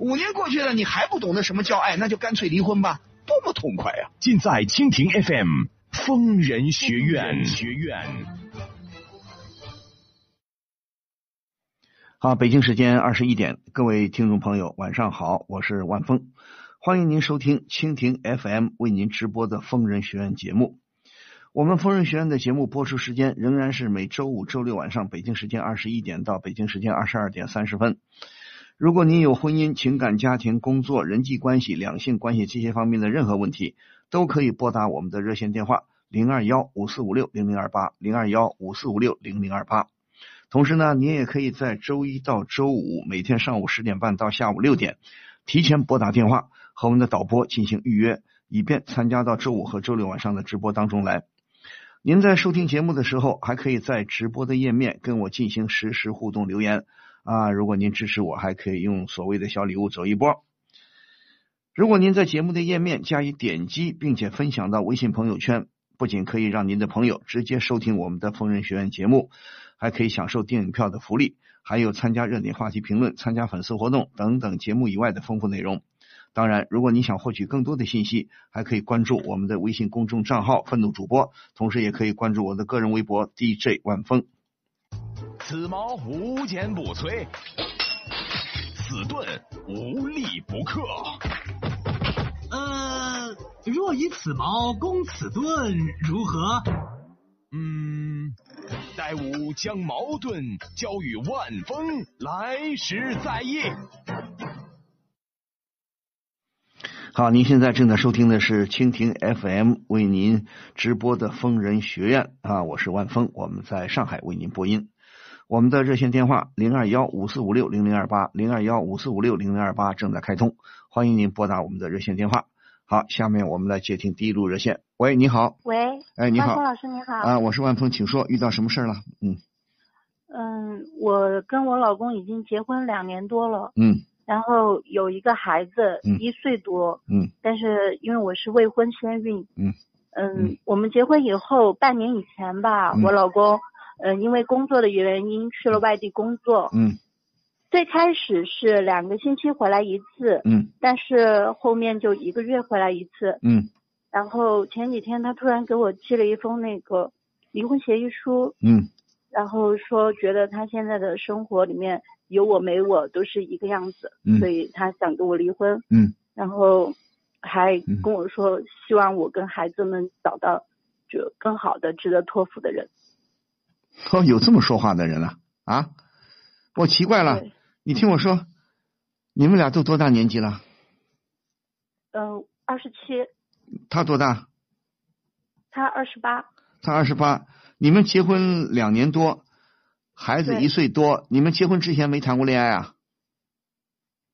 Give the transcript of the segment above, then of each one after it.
五年过去了，你还不懂得什么叫爱，那就干脆离婚吧，多么痛快啊！尽在蜻蜓 FM 疯人学院。学院。好，北京时间二十一点，各位听众朋友，晚上好，我是万峰，欢迎您收听蜻蜓 FM 为您直播的疯人学院节目。我们疯人学院的节目播出时间仍然是每周五、周六晚上北京时间二十一点到北京时间二十二点三十分。如果您有婚姻、情感、家庭、工作、人际关系、两性关系这些方面的任何问题，都可以拨打我们的热线电话零二幺五四五六零零二八零二幺五四五六零零二八。同时呢，您也可以在周一到周五每天上午十点半到下午六点，提前拨打电话和我们的导播进行预约，以便参加到周五和周六晚上的直播当中来。您在收听节目的时候，还可以在直播的页面跟我进行实时互动留言。啊，如果您支持我，还可以用所谓的小礼物走一波。如果您在节目的页面加以点击，并且分享到微信朋友圈，不仅可以让您的朋友直接收听我们的疯人学院节目，还可以享受电影票的福利，还有参加热点话题评论、参加粉丝活动等等节目以外的丰富内容。当然，如果你想获取更多的信息，还可以关注我们的微信公众账号“愤怒主播”，同时也可以关注我的个人微博 DJ 万峰。此矛无坚不摧，此盾无力不克。呃，若以此矛攻此盾，如何？嗯，待吾将矛盾交与万峰，来时再议。好，您现在正在收听的是蜻蜓 FM 为您直播的疯人学院啊，我是万峰，我们在上海为您播音。我们的热线电话零二幺五四五六零零二八零二幺五四五六零零二八正在开通，欢迎您拨打我们的热线电话。好，下面我们来接听第一路热线。喂，你好。喂。哎，你好。万峰老师，你好。啊，我是万峰，请说，遇到什么事儿了？嗯。嗯，我跟我老公已经结婚两年多了。嗯。然后有一个孩子，一岁多。嗯。但是因为我是未婚先孕。嗯。嗯，我们结婚以后半年以前吧，我老公。嗯，因为工作的原因去了外地工作。嗯。最开始是两个星期回来一次。嗯。但是后面就一个月回来一次。嗯。然后前几天他突然给我寄了一封那个离婚协议书。嗯。然后说觉得他现在的生活里面有我没我都是一个样子。嗯。所以他想跟我离婚。嗯。然后还跟我说希望我跟孩子们找到就更好的值得托付的人。哦，有这么说话的人了啊！我奇怪了，你听我说，你们俩都多大年纪了？嗯，二十七。他多大？他二十八。他二十八。你们结婚两年多，孩子一岁多。你们结婚之前没谈过恋爱啊？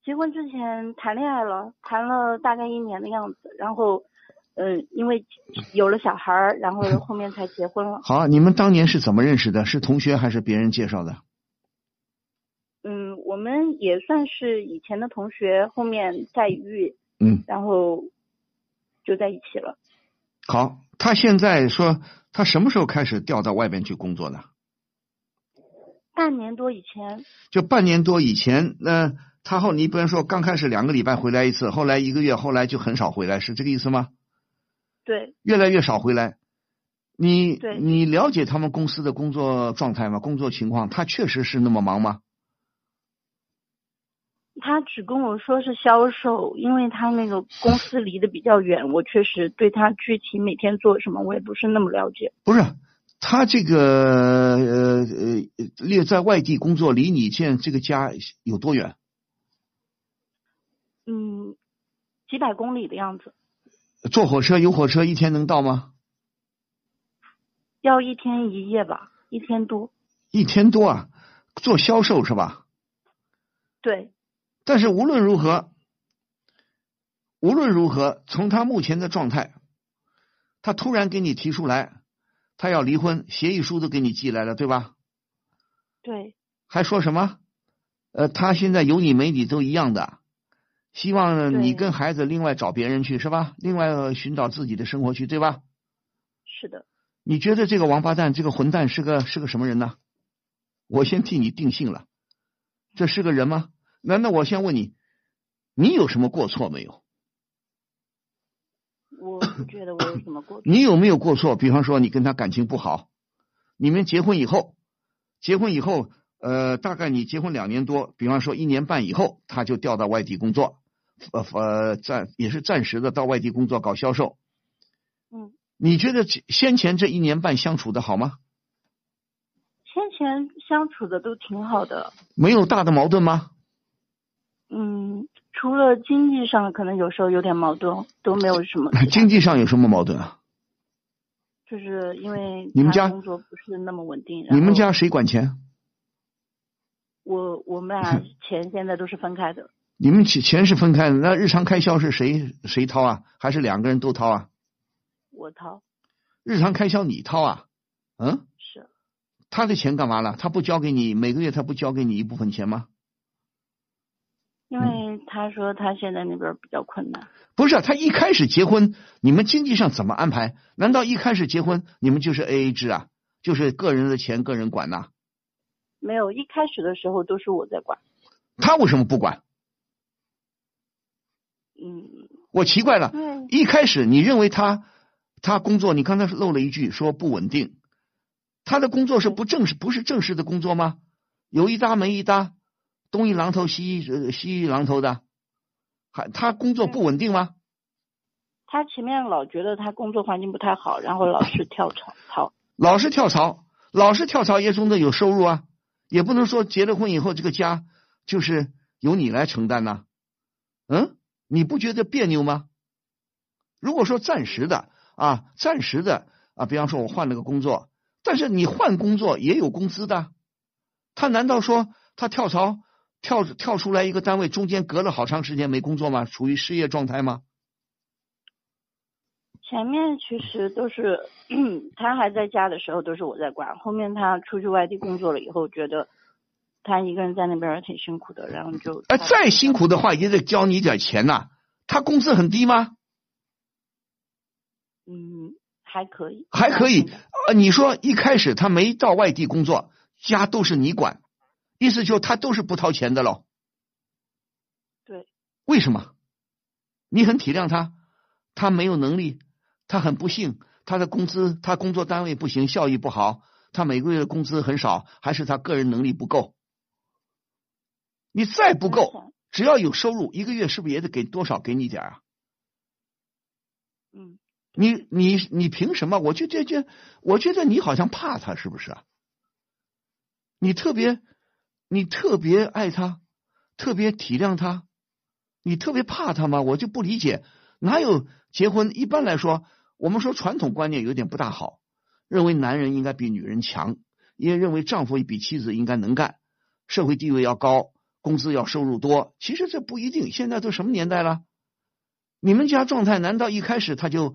结婚之前谈恋爱了，谈了大概一年的样子，然后。嗯，因为有了小孩儿，然后 后面才结婚了。好，你们当年是怎么认识的？是同学还是别人介绍的？嗯，我们也算是以前的同学，后面再遇，嗯，然后就在一起了。好，他现在说他什么时候开始调到外边去工作的？半年多以前。就半年多以前，那他后你不能说刚开始两个礼拜回来一次，后来一个月，后来就很少回来，是这个意思吗？对，越来越少回来。你对你了解他们公司的工作状态吗？工作情况，他确实是那么忙吗？他只跟我说是销售，因为他那个公司离得比较远，我确实对他具体每天做什么，我也不是那么了解。不是，他这个呃呃列在外地工作，离你现在这个家有多远？嗯，几百公里的样子。坐火车有火车一天能到吗？要一天一夜吧，一天多。一天多啊，做销售是吧？对，但是无论如何，无论如何，从他目前的状态，他突然给你提出来，他要离婚，协议书都给你寄来了，对吧？对，还说什么？呃，他现在有你没你都一样的，希望你跟孩子另外找别人去是吧？另外呃寻找自己的生活去，对吧？是的，你觉得这个王八蛋，这个混蛋是个是个什么人呢？我先替你定性了，这是个人吗？难道我先问你，你有什么过错没有？我不觉得我有什么过错。你有没有过错？比方说你跟他感情不好，你们结婚以后，结婚以后，呃，大概你结婚两年多，比方说一年半以后，他就调到外地工作，呃呃暂也是暂时的到外地工作搞销售。嗯，你觉得这先前这一年半相处的好吗？先前相处的都挺好的，没有大的矛盾吗？嗯，除了经济上可能有时候有点矛盾，都没有什么。经济上有什么矛盾啊？就是因为你们家工作不是那么稳定。你们家谁管钱？我我们俩 钱现在都是分开的，你们钱钱是分开的，那日常开销是谁谁掏啊？还是两个人都掏啊？我掏日常开销你掏啊？嗯，是他的钱干嘛了？他不交给你，每个月他不交给你一部分钱吗？因为他说他现在那边比较困难，不是，他一开始结婚，你们经济上怎么安排？难道一开始结婚你们就是 A A 制啊？就是个人的钱个人管呐、没有一开始的时候都是我在管，他为什么不管？嗯，我奇怪了，对，一开始你认为他他工作，你刚才漏了一句说不稳定，他的工作是不正式，不是正式的工作吗？有一搭没一搭，东一榔头西一呃西一榔头的，还他工作不稳定吗？他前面老觉得他工作环境不太好，然后老是跳槽 槽，老是跳槽，老是跳槽也总得有收入啊，也不能说结了婚以后这个家就是由你来承担呐、嗯，你不觉得别扭吗？如果说暂时的啊，暂时的啊，比方说我换了个工作，但是你换工作也有工资的，他难道说他跳槽跳跳出来一个单位，中间隔了好长时间没工作吗？处于失业状态吗？前面其实都是 他还在家的时候都是我在管，后面他出去外地工作了以后，觉得他一个人在那边挺辛苦的，然后就哎，再辛苦的话也得交你点钱呐、他工资很低吗？嗯还可以，还可以。呃，你说一开始他没到外地工作，家都是你管，意思就他都是不掏钱的喽？对，为什么？你很体谅他，他没有能力，他很不幸，他的工资，他工作单位不行，效益不好，他每个月的工资很少，还是他个人能力不够。你再不够，只要有收入，一个月是不是也得给多少给你点儿啊？嗯，你你你凭什么？我就这这，我觉得你好像怕他，是不是啊？你特别，你特别爱他，特别体谅他，你特别怕他吗？我就不理解，哪有结婚？一般来说，我们说传统观念有点不大好，认为男人应该比女人强，也认为丈夫比妻子应该能干，社会地位要高，工资要收入多。其实这不一定，现在都什么年代了？你们家状态难道一开始他就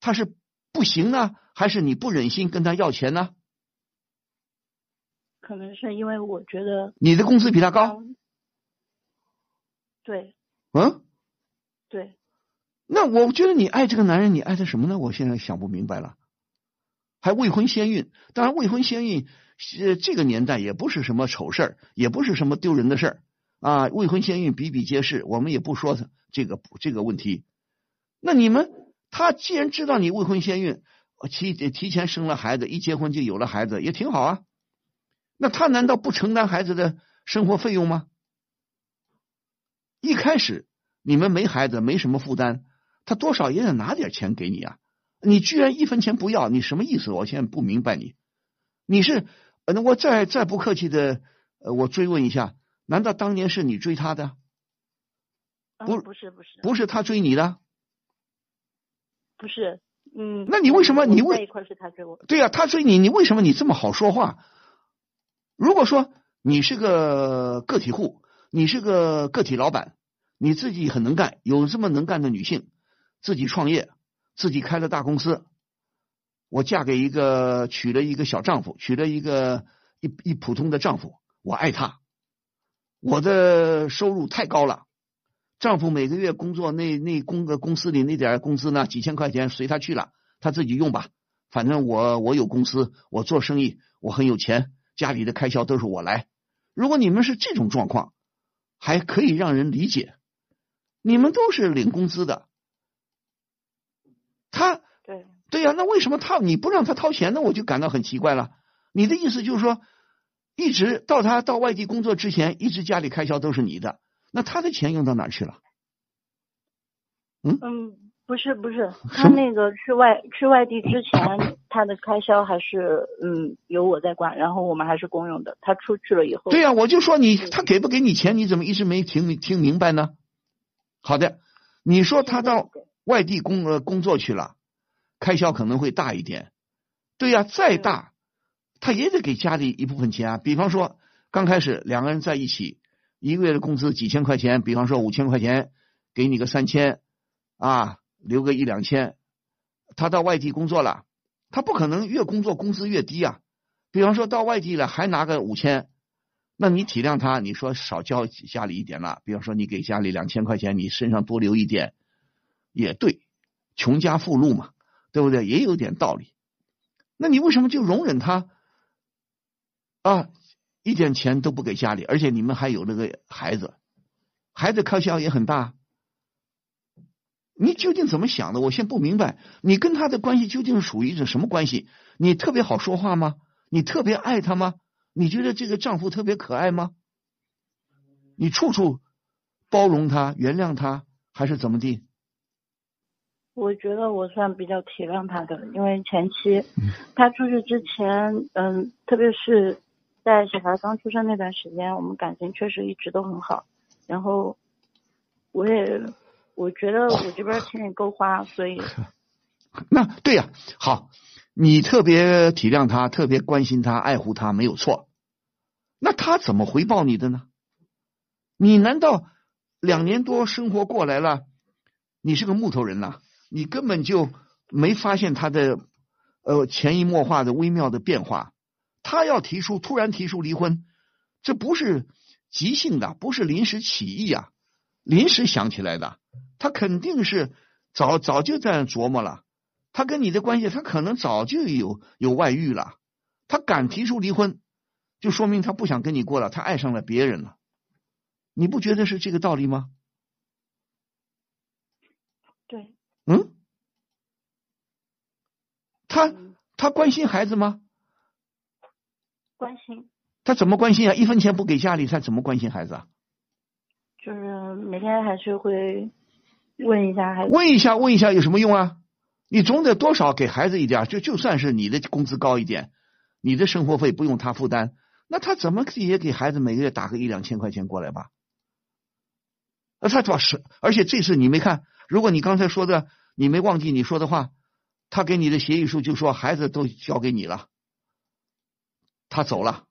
他是不行呢，还是你不忍心跟他要钱呢？可能是因为我觉得你的工资比他高，嗯对嗯？对，那我觉得你爱这个男人，你爱他什么呢？我现在想不明白了。还未婚先孕，当然未婚先孕，呃，这个年代也不是什么丑事儿，也不是什么丢人的事儿啊。未婚先孕比比皆是，我们也不说这个这个问题。那你们，他既然知道你未婚先孕，提提前生了孩子，一结婚就有了孩子，也挺好啊。那他难道不承担孩子的生活费用吗？一开始你们没孩子，没什么负担，他多少也得拿点钱给你啊。你居然一分钱不要，你什么意思？我现在不明白你。你是，呃那我再再不客气的，呃，我追问一下，难道当年是你追他的，嗯不不是不是不是他追你的？不是，嗯。那你为什么你为在一块是他追我？对呀、他追你，你为什么你这么好说话？如果说你是个个体户，你是个个体老板，你自己很能干，有这么能干的女性，自己创业，自己开了大公司，我嫁给一个娶了一个小丈夫，娶了一个一一普通的丈夫，我爱他，我的收入太高了。丈夫每个月工作那那工个公司里那点工资呢，几千块钱随他去了，他自己用吧。反正我我有公司，我做生意，我很有钱，家里的开销都是我来。如果你们是这种状况，还可以让人理解。你们都是领工资的，他对，对呀、那为什么他你不让他掏钱呢？我就感到很奇怪了。你的意思就是说，一直到他到外地工作之前，一直家里开销都是你的，那他的钱用到哪儿去了？嗯嗯，不是不是，他那个去外去外地之前，他的开销还是嗯由我在管，然后我们还是公用的。他出去了以后，对呀、我就说你他给不给你钱，你怎么一直没听听明白呢？好的，你说他到外地工呃工作去了，开销可能会大一点。对呀、再大，他也得给家里一部分钱啊。比方说，刚开始两个人在一起，一个月的工资几千块钱，比方说五千块钱，给你个三千，啊，留个一两千。他到外地工作了，他不可能越工作工资越低啊。比方说到外地了，还拿个五千，那你体谅他，你说少交家里一点了。比方说你给家里两千块钱，你身上多留一点，也对，穷家富路嘛，对不对？也有点道理。那你为什么就容忍他啊？一点钱都不给家里，而且你们还有那个孩子，孩子开销也很大。你究竟怎么想的？我先不明白，你跟他的关系究竟属于一种什么关系？你特别好说话吗？你特别爱他吗？你觉得这个丈夫特别可爱吗？你处处包容他、原谅他，还是怎么地？我觉得我算比较体谅他的，因为前期他出去之前，嗯，特别是在小孩刚出生那段时间，我们感情确实一直都很好。然后我也我觉得我这边钱也够花，所以 那对呀、好，你特别体谅他，特别关心他，爱护他，没有错。那他怎么回报你的呢？你难道两年多生活过来了，你是个木头人呐、你根本就没发现他的呃潜移默化的微妙的变化。他要提出突然提出离婚，这不是即兴的，不是临时起意啊，临时想起来的，他肯定是早早就在琢磨了。他跟你的关系，他可能早就有有外遇了。他敢提出离婚，就说明他不想跟你过了，他爱上了别人了。你不觉得是这个道理吗？对，嗯，他嗯，他关心孩子吗？关心他怎么关心啊？一分钱不给家里，他怎么关心孩子啊？就是每天还是会问一下孩子，问一下，问一下有什么用啊？你总得多少给孩子一点，就就算是你的工资高一点，你的生活费不用他负担，那他怎么也给孩子每个月打个一两千块钱过来吧？那他主要是，而且这次你没看，如果你刚才说的你没忘记你说的话，他给你的协议书就说孩子都交给你了，他走了，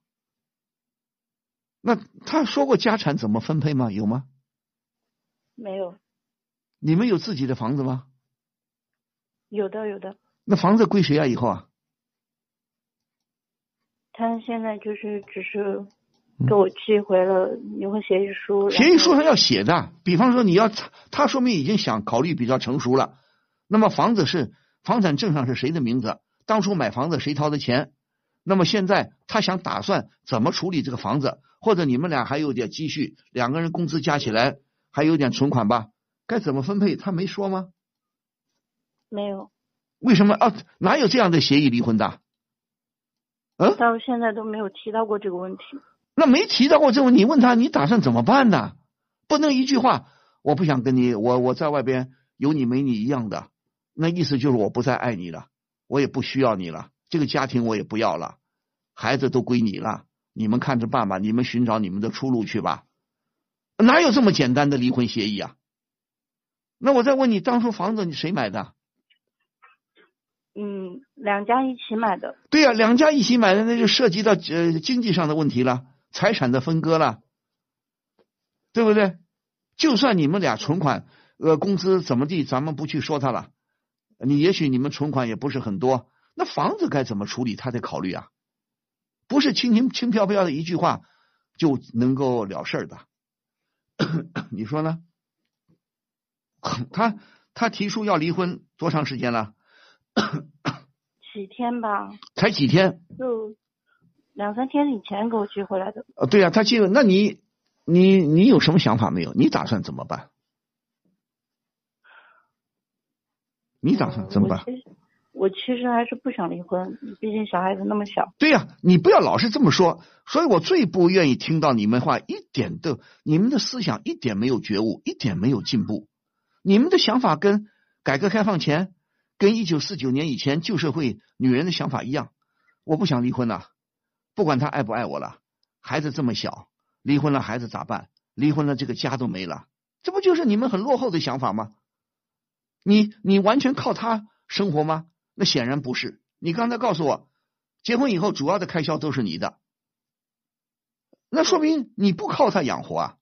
那他说过家产怎么分配吗？有吗？没有，你们有自己的房子吗？有的有的，那房子归谁啊？以后啊？他现在就是只是给我寄回了离婚协议书，协议书上要写的，比方说你要他，他说明已经想考虑比较成熟了。那么房子是房产证上是谁的名字？当初买房子谁掏的钱？那么现在他想打算怎么处理这个房子？或者你们俩还有点积蓄，两个人工资加起来还有点存款吧？该怎么分配？他没说吗？没有，为什么啊？哪有这样的协议离婚的？嗯，到现在都没有提到过这个问题。那没提到过这个，你问他你打算怎么办呢？不能一句话，我不想跟你，我我在外边有你没你一样的，那意思就是我不再爱你了，我也不需要你了，这个家庭我也不要了，孩子都归你了，你们看着办吧，你们寻找你们的出路去吧，哪有这么简单的离婚协议啊？那我再问你，当初房子你谁买的？嗯，两家一起买的。对呀、两家一起买的，那就涉及到呃经济上的问题了，财产的分割了，对不对？就算你们俩存款呃工资怎么地，咱们不去说他了，你也许你们存款也不是很多，那房子该怎么处理，他得考虑啊，不是轻轻轻飘飘的一句话就能够了事儿的，你说呢？他他提出要离婚多长时间了？几天吧，才几天？就两三天以前给我寄回来的。呃，对呀、他寄了，那你你你有什么想法没有？你打算怎么办？你打算怎么办？我其实我其实还是不想离婚，毕竟小孩子那么小。对呀、你不要老是这么说。所以我最不愿意听到你们话，一点都你们的思想一点没有觉悟，一点没有进步。你们的想法跟改革开放前、跟一九四九年以前旧社会女人的想法一样。我不想离婚呐、不管他爱不爱我了，孩子这么小，离婚了孩子咋办？离婚了这个家都没了，这不就是你们很落后的想法吗？你你完全靠他生活吗？那显然不是。你刚才告诉我，结婚以后主要的开销都是你的，那说明你不靠他养活啊。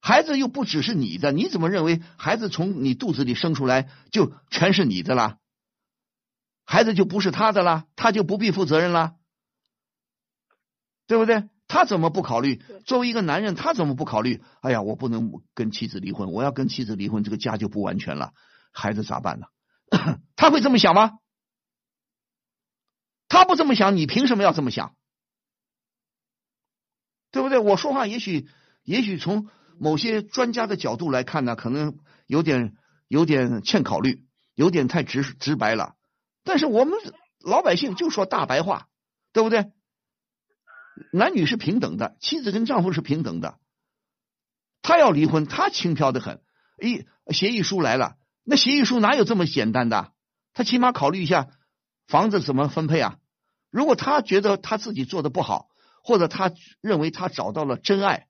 孩子又不只是你的，你怎么认为孩子从你肚子里生出来就全是你的啦？孩子就不是他的啦，他就不必负责任啦，对不对？他怎么不考虑？作为一个男人，他怎么不考虑？哎呀，我不能跟妻子离婚，我要跟妻子离婚，这个家就不完全了，孩子咋办呢？他会这么想吗？他不这么想，你凭什么要这么想？对不对？我说话也许也许从某些专家的角度来看呢，可能有点有点欠考虑，有点太直直白了。但是我们老百姓就说大白话，对不对？男女是平等的，妻子跟丈夫是平等的。他要离婚，他轻飘的很。一协议书来了，那协议书哪有这么简单的？他起码考虑一下房子怎么分配啊。如果他觉得他自己做的不好，或者他认为他找到了真爱，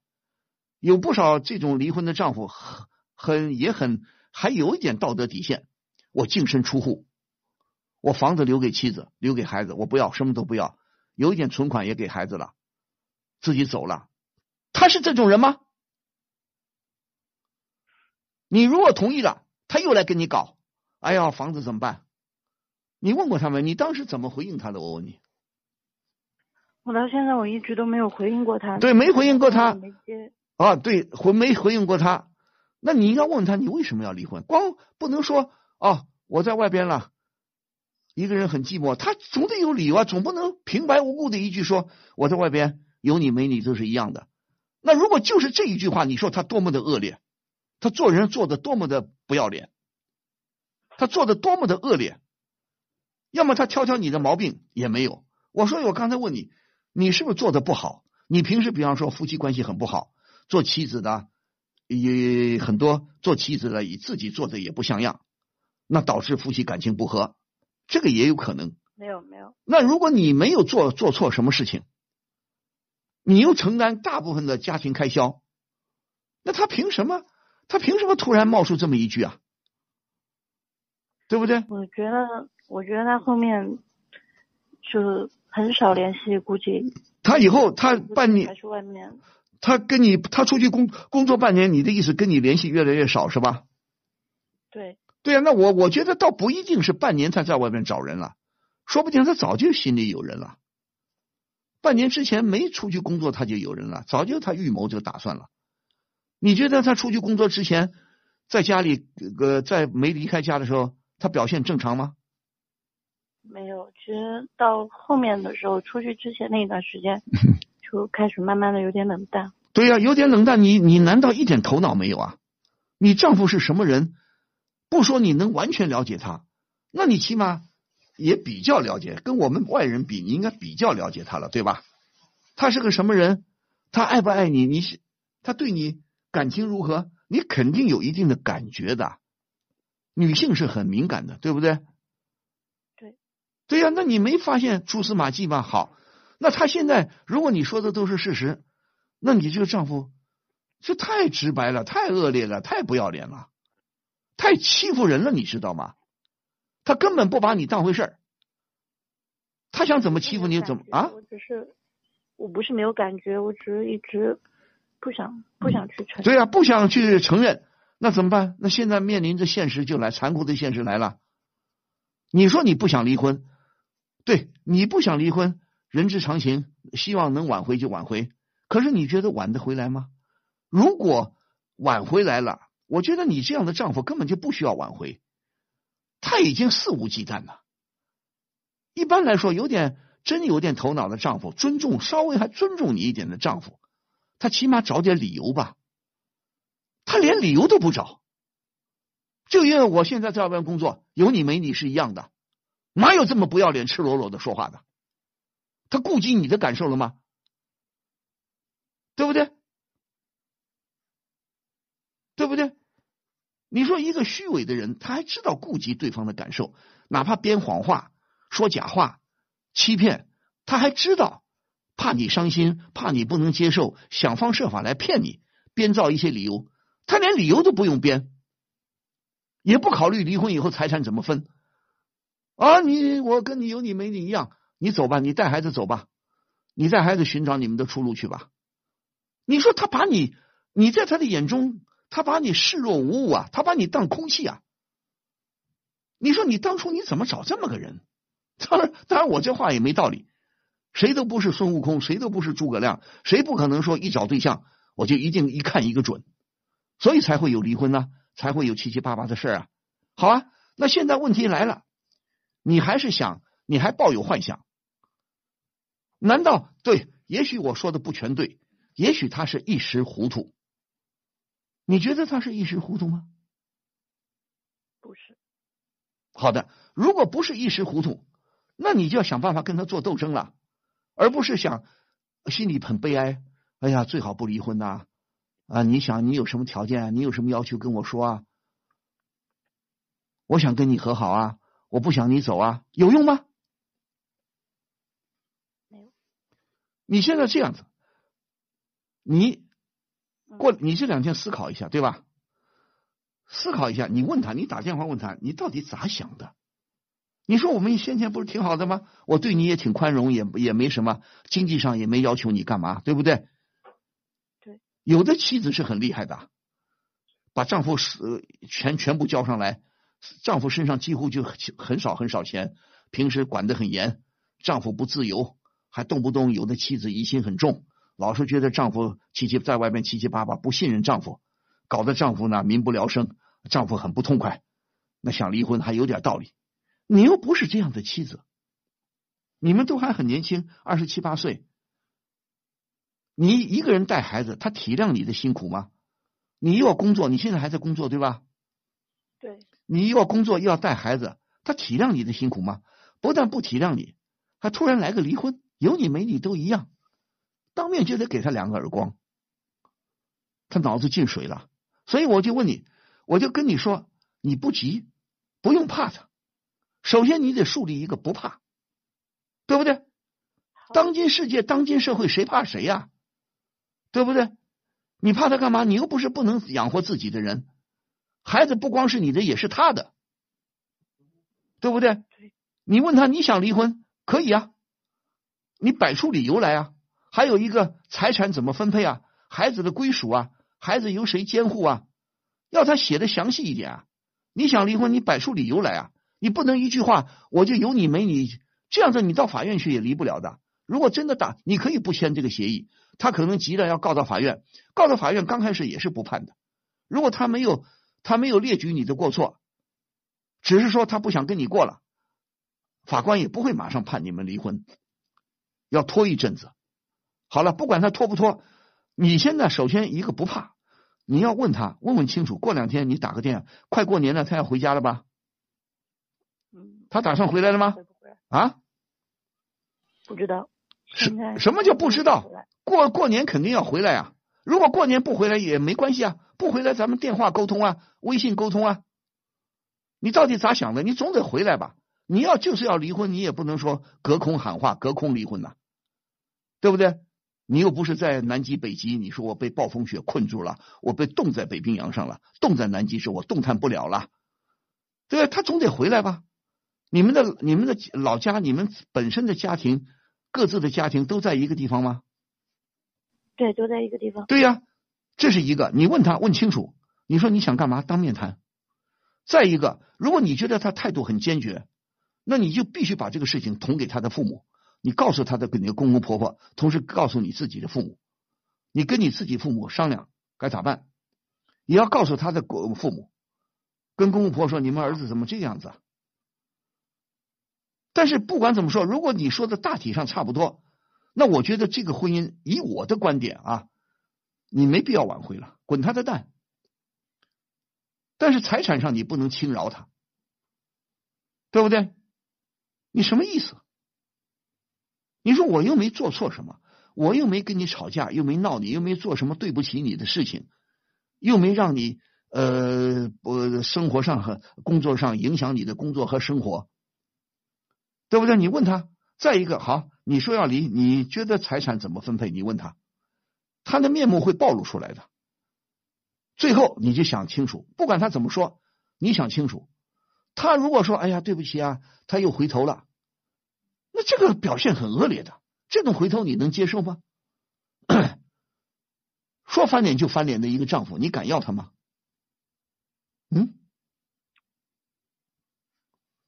有不少这种离婚的丈夫很很也很还有一点道德底线。我净身出户，我房子留给妻子，留给孩子，我不要，什么都不要，有一点存款也给孩子了，自己走了。他是这种人吗？你如果同意了，他又来跟你搞，哎呀，房子怎么办？你问过他没？你当时怎么回应他的？我问你。我到现在我一直都没有回应过他。对，没回应过他没接。啊，对，回没回应过他？那你应该问他，你为什么要离婚？光不能说哦，我在外边了，一个人很寂寞，他总得有理由啊，总不能平白无故的一句说我在外边有你没你都是一样的。那如果就是这一句话，你说他多么的恶劣，他做人做的多么的不要脸，他做的多么的恶劣，要么他挑挑你的毛病也没有。我说我刚才问你，你是不是做的不好？你平时比方说夫妻关系很不好，做妻子的也很多，做妻子的以自己做的也不像样，那导致夫妻感情不和，这个也有可能。没有没有，那如果你没有做做错什么事情，你又承担大部分的家庭开销，那他凭什么？他凭什么突然冒出这么一句啊？对不对？我觉得我觉得他后面就很少联系，估计他以后他半还年，是外面。他跟你他出去工工作半年，你的意思跟你联系越来越少是吧？对，对呀、那我我觉得倒不一定是半年才在外面找人了，说不定他早就心里有人了。半年之前没出去工作，他就有人了，早就他预谋这个打算了。你觉得他出去工作之前，在家里呃在没离开家的时候，他表现正常吗？没有。其实到后面的时候，出去之前那一段时间，就开始慢慢的有点冷淡。对呀、有点冷淡。你你难道一点头脑没有啊？你丈夫是什么人？不说你能完全了解他，那你起码也比较了解，跟我们外人比，你应该比较了解他了，对吧？他是个什么人？他爱不爱你？你是他对你感情如何？你肯定有一定的感觉的。女性是很敏感的，对不对？对。对呀、那你没发现蛛丝马迹吗？好，那他现在如果你说的都是事实，那你这个丈夫这太直白了，太恶劣了，太不要脸了，太欺负人了，你知道吗？他根本不把你当回事儿，他想怎么欺负你怎么啊？我只是，我不是没有感觉，我只是一直不想不想去承认。对啊、不想去承认，那怎么办？那现在面临着现实就来，残酷的现实来了。你说你不想离婚，对你不想离婚，人之常情，希望能挽回就挽回。可是你觉得挽得回来吗？如果挽回来了，我觉得你这样的丈夫根本就不需要挽回，他已经肆无忌惮了。一般来说，有点真有点头脑的丈夫，尊重稍微还尊重你一点的丈夫，他起码找点理由吧。他连理由都不找，就因为我现在在外边工作，有你没你是一样的，哪有这么不要脸、赤裸裸的说话的？他顾及你的感受了吗？对不？对不对？你说一个虚伪的人，他还知道顾及对方的感受，哪怕编谎话、说假话、欺骗，他还知道怕你伤心，怕你不能接受，想方设法来骗你，编造一些理由。他连理由都不用编，也不考虑离婚以后财产怎么分啊！你我跟你有你没你一样，你走吧，你带孩子走吧，你带孩子寻找你们的出路去吧。你说他把你，你在他的眼中，他把你视若无物啊，他把你当空气啊。你说你当初你怎么找这么个人？当然，当然我这话也没道理，谁都不是孙悟空，谁都不是诸葛亮，谁不可能说一找对象我就一定一看一个准。所以才会有离婚呢，才会有七七八八的事啊。好啊，那现在问题来了，你还是想，你还抱有幻想？难道对？也许我说的不全对，也许他是一时糊涂。你觉得他是一时糊涂吗？不是，好的，如果不是一时糊涂，那你就要想办法跟他做斗争了，而不是想心里很悲哀。哎呀，最好不离婚呐、啊！你想你有什么条件啊？你有什么要求跟我说啊？我想跟你和好啊，我不想你走啊，有用吗？没有。你现在这样子，你过你这两天思考一下，对吧？思考一下，你问他，你打电话问他，你到底咋想的？你说我们先前不是挺好的吗？我对你也挺宽容，也也没什么，经济上也没要求你干嘛，对不对？对。有的妻子是很厉害的，把丈夫呃全全部交上来，丈夫身上几乎就很很少很少钱，平时管得很严，丈夫不自由，还动不动有的妻子疑心很重，老是觉得丈夫七七在外面七七八八，不信任丈夫，搞得丈夫呢民不聊生，丈夫很不痛快，那想离婚还有点道理。你又不是这样的妻子，你们都还很年轻，二十七八岁，你一个人带孩子，他体谅你的辛苦吗？你又要工作，你现在还在工作对吧？对，你又要工作又要带孩子，他体谅你的辛苦吗？不但不体谅你，还突然来个离婚，有你没你都一样，当面就得给他两个耳光，他脑子进水了。所以我就问你，我就跟你说，你不急，不用怕他。首先，你得树立一个不怕，对不对？当今世界，当今社会，谁怕谁呀、对不对？你怕他干嘛？你又不是不能养活自己的人，孩子不光是你的，也是他的，对不对？你问他你想离婚，可以啊，你摆出理由来啊。还有一个财产怎么分配啊？孩子的归属啊，孩子由谁监护啊？要他写的详细一点啊。你想离婚，你摆出理由来啊。你不能一句话我就有你没你，这样子你到法院去也离不了的。如果真的打，你可以不签这个协议，他可能急着要告到法院，告到法院刚开始也是不判的。如果他没有他没有列举你的过错，只是说他不想跟你过了，法官也不会马上判你们离婚，要拖一阵子。好了，不管他拖不拖，你现在首先一个不怕，你要问他问问清楚，过两天你打个电话，快过年了，他要回家了吧？嗯，他打算回来了吗？啊？不知道。什么叫不知道过过年肯定要回来啊！如果过年不回来也没关系啊，不回来咱们电话沟通啊，微信沟通啊。你到底咋想的？你总得回来吧？你要就是要离婚，你也不能说隔空喊话、隔空离婚呐、对不对？你又不是在南极、北极，你说我被暴风雪困住了，我被冻在北冰洋上了，冻在南极时我动弹不了了，对吧？他总得回来吧？你们的你们的老家，你们本身的家庭，各自的家庭都在一个地方吗？对，都在一个地方。对呀，这是一个。你问他问清楚，你说你想干嘛？当面谈。再一个，如果你觉得他态度很坚决，那你就必须把这个事情捅给他的父母，你告诉他的你的公公婆婆，同时告诉你自己的父母，你跟你自己父母商量该咋办，也要告诉他的父母，跟公公婆婆说你们儿子怎么这个样子啊？但是不管怎么说，如果你说的大体上差不多，那我觉得这个婚姻，以我的观点啊，你没必要挽回了，滚他的蛋。但是财产上你不能轻饶他，对不对？你什么意思？你说我又没做错什么，我又没跟你吵架，又没闹你，又没做什么对不起你的事情，又没让你呃不生活上和工作上影响你的工作和生活，对不对？你问他，再一个好，你说要离，你觉得财产怎么分配？你问他，他的面目会暴露出来的。最后你就想清楚，不管他怎么说，你想清楚。他如果说“哎呀，对不起啊”，他又回头了，那这个表现很恶劣的。这种回头你能接受吗？说翻脸就翻脸的一个丈夫，你敢要他吗？嗯？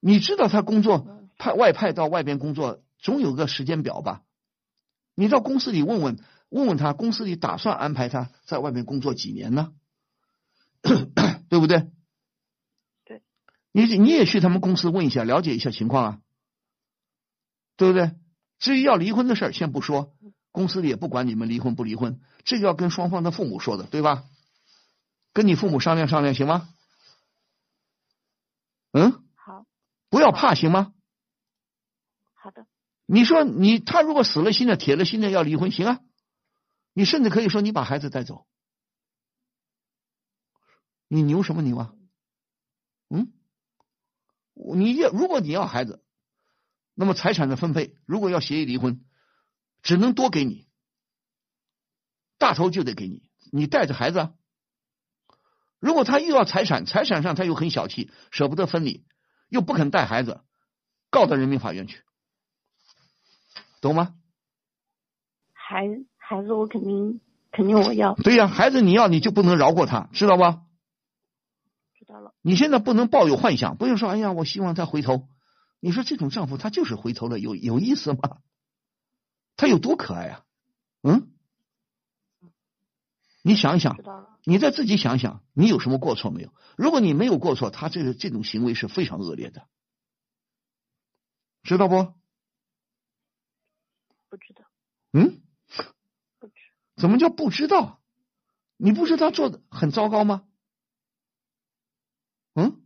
你知道他工作派外派到外边工作，总有个时间表吧？你到公司里问问，问问他公司里打算安排他在外面工作几年呢？对不对？对，你你也去他们公司问一下，了解一下情况啊，对不对？至于要离婚的事儿，先不说，公司里也不管你们离婚不离婚，这个要跟双方的父母说的，对吧？跟你父母商量商量，行吗？嗯，好，不要怕，行吗？好的。你说你他如果死了心的、铁了心的要离婚，行啊？你甚至可以说你把孩子带走。你牛什么牛啊？嗯，你要如果你要孩子，那么财产的分配，如果要协议离婚，只能多给你，大头就得给你，你带着孩子。如果他又要财产，财产上他又很小气，舍不得分你，又不肯带孩子，告到人民法院去，懂吗？孩孩子我肯定肯定我要。对呀，孩子你要你就不能饶过他，知道吧？了，你现在不能抱有幻想，不用说，哎呀，我希望他回头。你说这种丈夫他就是回头了，有有意思吗？他有多可爱啊？嗯？你想一想，你再自己想想，你有什么过错没有？如果你没有过错，他这个这种行为是非常恶劣的，知道不？不知道。嗯？不知。怎么叫不知道？你不知道做的很糟糕吗？嗯，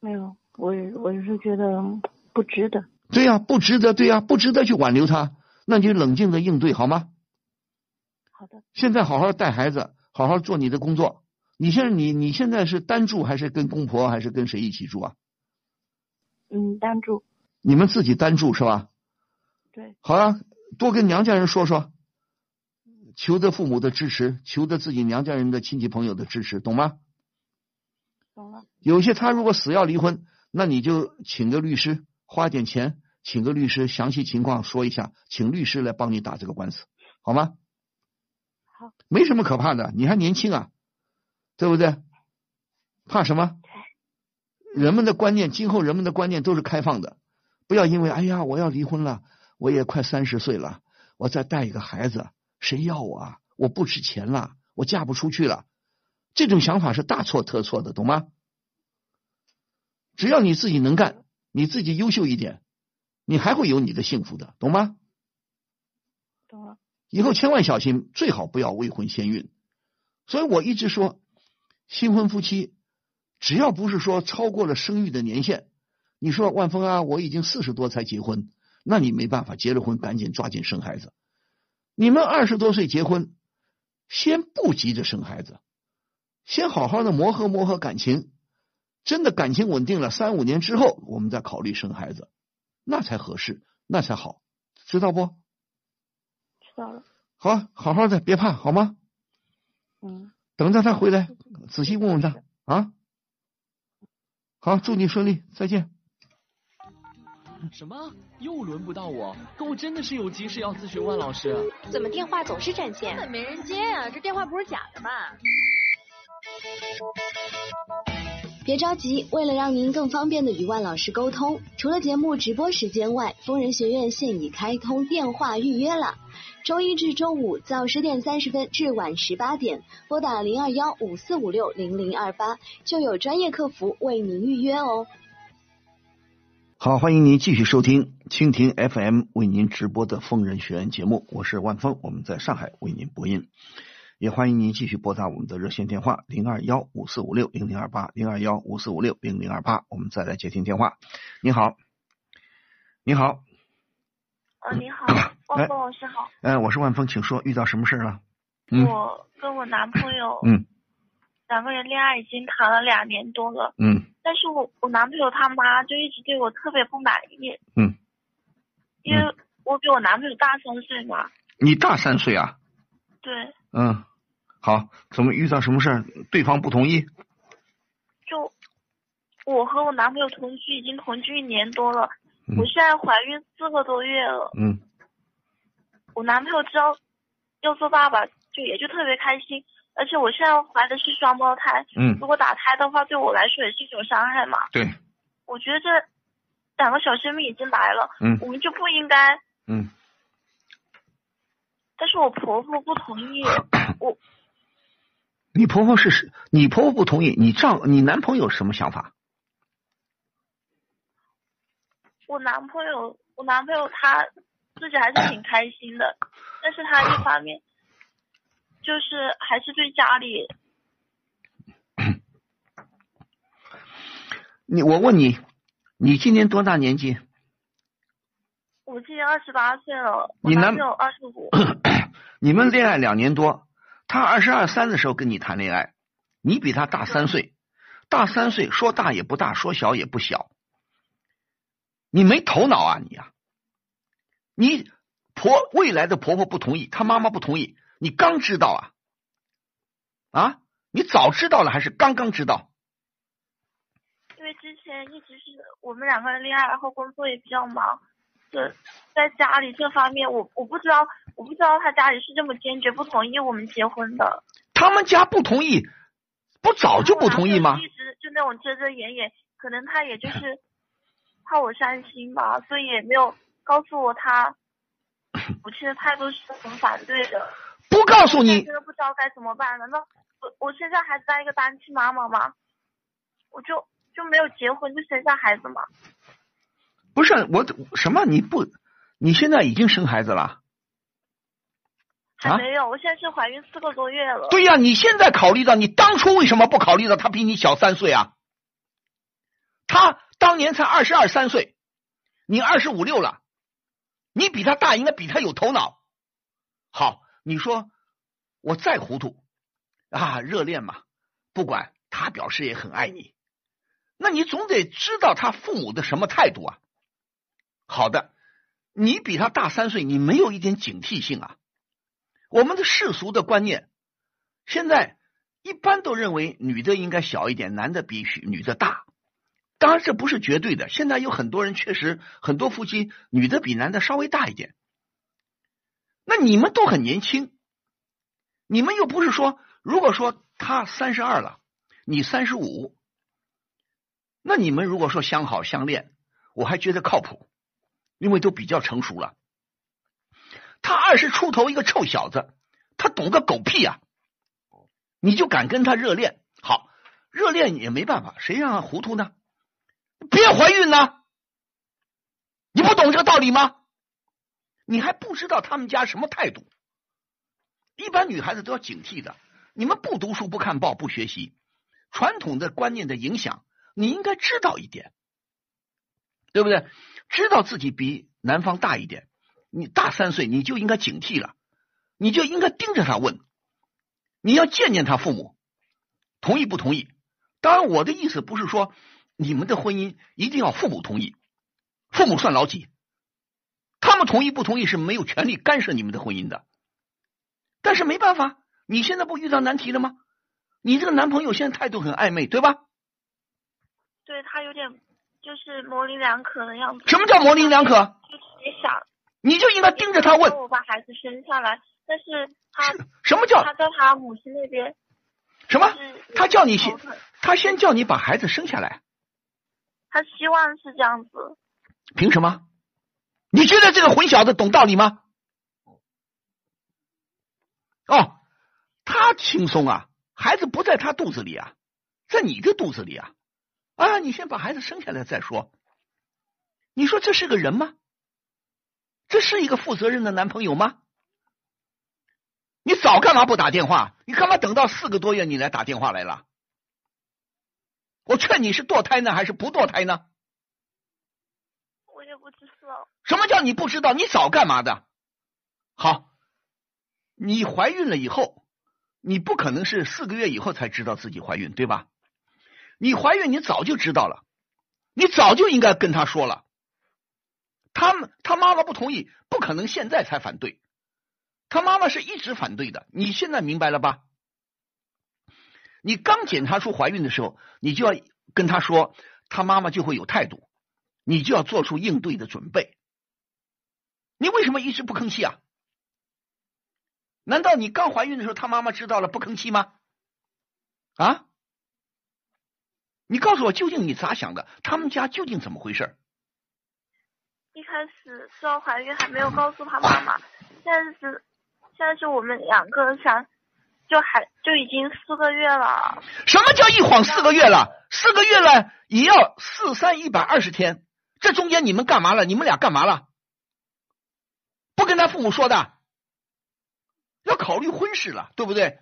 没有，我我是觉得不值得。对呀，不值得，对呀，不值得去挽留他，那你就冷静的应对好吗？好的。现在好好带孩子，好好做你的工作。你现在你你现在是单住还是跟公婆还是跟谁一起住啊？嗯，单住。你们自己单住是吧？对。好啊，多跟娘家人说说，求得父母的支持，求得自己娘家人的亲戚朋友的支持，懂吗？懂了。有些他如果死要离婚，那你就请个律师，花点钱请个律师，详细情况说一下，请律师来帮你打这个官司，好吗？好。没什么可怕的，你还年轻啊，对不对？怕什么？人们的观念，今后人们的观念都是开放的，不要因为哎呀，我要离婚了，我也快三十岁了，我再带一个孩子，谁要我啊？我不值钱了，我嫁不出去了。这种想法是大错特错的，懂吗？只要你自己能干，你自己优秀一点，你还会有你的幸福的，懂吗？懂了。以后千万小心，最好不要未婚先孕。所以我一直说，新婚夫妻只要不是说超过了生育的年限，你说万峰啊，我已经四十多才结婚，那你没办法，结了婚赶紧抓紧生孩子。你们二十多岁结婚，先不急着生孩子。先好好的磨合磨合感情，真的感情稳定了，三五年之后，我们再考虑生孩子，那才合适，那才好，知道不？知道了。好，好好的，别怕，好吗？嗯。等着他回来，仔细问问他啊。好，祝你顺利，再见。什么？又轮不到我？可我真的是有急事要咨询万老师。怎么电话总是占线？根本没人接啊！这电话不是假的吧？别着急，为了让您更方便的与万老师沟通，除了节目直播时间外，疯人学院现已开通电话预约了。周一至周五早十点三十分至晚十八点，拨打零二幺五四五六零零二八，就有专业客服为您预约哦。好，欢迎您继续收听蜻蜓 FM 为您直播的疯人学院节目，我是万峰，我们在上海为您播音。也欢迎您继续拨打我们的热线电话零二幺五四五六零零二八零二幺五四五六零零二八，我们再来接听电话。你好，你好，呃，你好，万峰老师好。哎，我是万峰，请说，遇到什么事了？我跟我男朋友，嗯，两个人恋爱已经谈了两年多了，嗯，但是我我男朋友他妈就一直对我特别不满意，嗯，因为我比我男朋友大三岁嘛。你大三岁啊？对。嗯，好，怎么遇到什么事儿？对方不同意？就我和我男朋友同居已经同居一年多了，我现在怀孕四个多月了。嗯。我男朋友知道要做爸爸，就也就特别开心，而且我现在怀的是双胞胎。嗯。如果打胎的话，对我来说也是一种伤害嘛。对。我觉得这两个小生命已经来了，嗯，我们就不应该。嗯。但是我婆婆不同意，我。你婆婆是？你婆婆不同意，你丈你男朋友什么想法？我男朋友，我男朋友他自己还是挺开心的，但是他一方面就是还是对家里。你我问你，你今年多大年纪？我今年二十八岁了，你男朋友二十五。你们恋爱两年多，他二十二三的时候跟你谈恋爱，你比他大三岁，大三岁说大也不大，说小也不小。你没头脑啊你啊！你婆未来的婆婆不同意，她妈妈不同意，你刚知道啊？啊？你早知道了还是刚刚知道？因为之前一直是我们两个人恋爱，然后工作也比较忙。在家里这方面，我我不知道，我不知道他家里是这么坚决不同意我们结婚的。他们家不同意，不早就不同意吗？一直就那种遮遮掩掩，可能他也就是 怕我伤心吧，所以也没有告诉我他母亲的态度是很反对的。不告诉你，真的不知道该怎么办。难道我我现在还当一个单亲妈妈吗？我就就没有结婚就生下孩子吗？不是我什么？你不，你现在已经生孩子了？还没有，我现在是怀孕四个多月了。对呀，你现在考虑到，你当初为什么不考虑到他比你小三岁啊？他当年才二十二三岁，你二十五六了，你比他大，应该比他有头脑。好，你说我再糊涂啊，热恋嘛，不管他表示也很爱你，那你总得知道他父母的什么态度啊？好的，你比他大三岁，你没有一点警惕性啊！我们的世俗的观念，现在一般都认为女的应该小一点，男的比女的大。当然这不是绝对的，现在有很多人确实很多夫妻女的比男的稍微大一点。那你们都很年轻，你们又不是说，如果说他三十二了，你三十五，那你们如果说相好相恋，我还觉得靠谱。因为都比较成熟了，他二十出头一个臭小子，他懂个狗屁啊！你就敢跟他热恋？好，热恋也没办法，谁让他糊涂呢？别怀孕呢！你不懂这个道理吗？你还不知道他们家什么态度？一般女孩子都要警惕的。你们不读书、不看报、不学习，传统的观念的影响，你应该知道一点，对不对？知道自己比男方大一点，你大三岁，你就应该警惕了，你就应该盯着他问，你要见见他父母，同意不同意？当然，我的意思不是说你们的婚姻一定要父母同意，父母算老几？他们同意不同意是没有权利干涉你们的婚姻的。但是没办法，你现在不遇到难题了吗？你这个男朋友现在态度很暧昧，对吧？对他有点。就是模棱两可的样子。什么叫模棱两可？就是你想，你就应该盯着他问。我把孩子生下来，但是他什么叫他在他母亲那边？什么？他叫你先，他先叫你把孩子生下来。他希望是这样子。凭什么？你觉得这个混小子懂道理吗？哦，他轻松啊，孩子不在他肚子里啊，在你的肚子里啊。啊，你先把孩子生下来再说。你说这是个人吗？这是一个负责任的男朋友吗？你早干嘛不打电话？你干嘛等到四个多月你来打电话来了？我劝你是堕胎呢，还是不堕胎呢？我也不知道。什么叫你不知道？你早干嘛的？好，你怀孕了以后，你不可能是四个月以后才知道自己怀孕，对吧？你怀孕，你早就知道了，你早就应该跟他说了。他们他妈妈不同意，不可能现在才反对。他妈妈是一直反对的，你现在明白了吧？你刚检查出怀孕的时候，你就要跟他说，他妈妈就会有态度，你就要做出应对的准备。你为什么一直不吭气啊？难道你刚怀孕的时候，他妈妈知道了不吭气吗？啊？你告诉我，究竟你咋想的？他们家究竟怎么回事？一开始知道怀孕还没有告诉他妈妈，现在是现在是我们两个想，就还就已经四个月了。什么叫一晃四个月了？四个月了也要四三一百二十天，这中间你们干嘛了？你们俩干嘛了？不跟他父母说的，要考虑婚事了，对不对？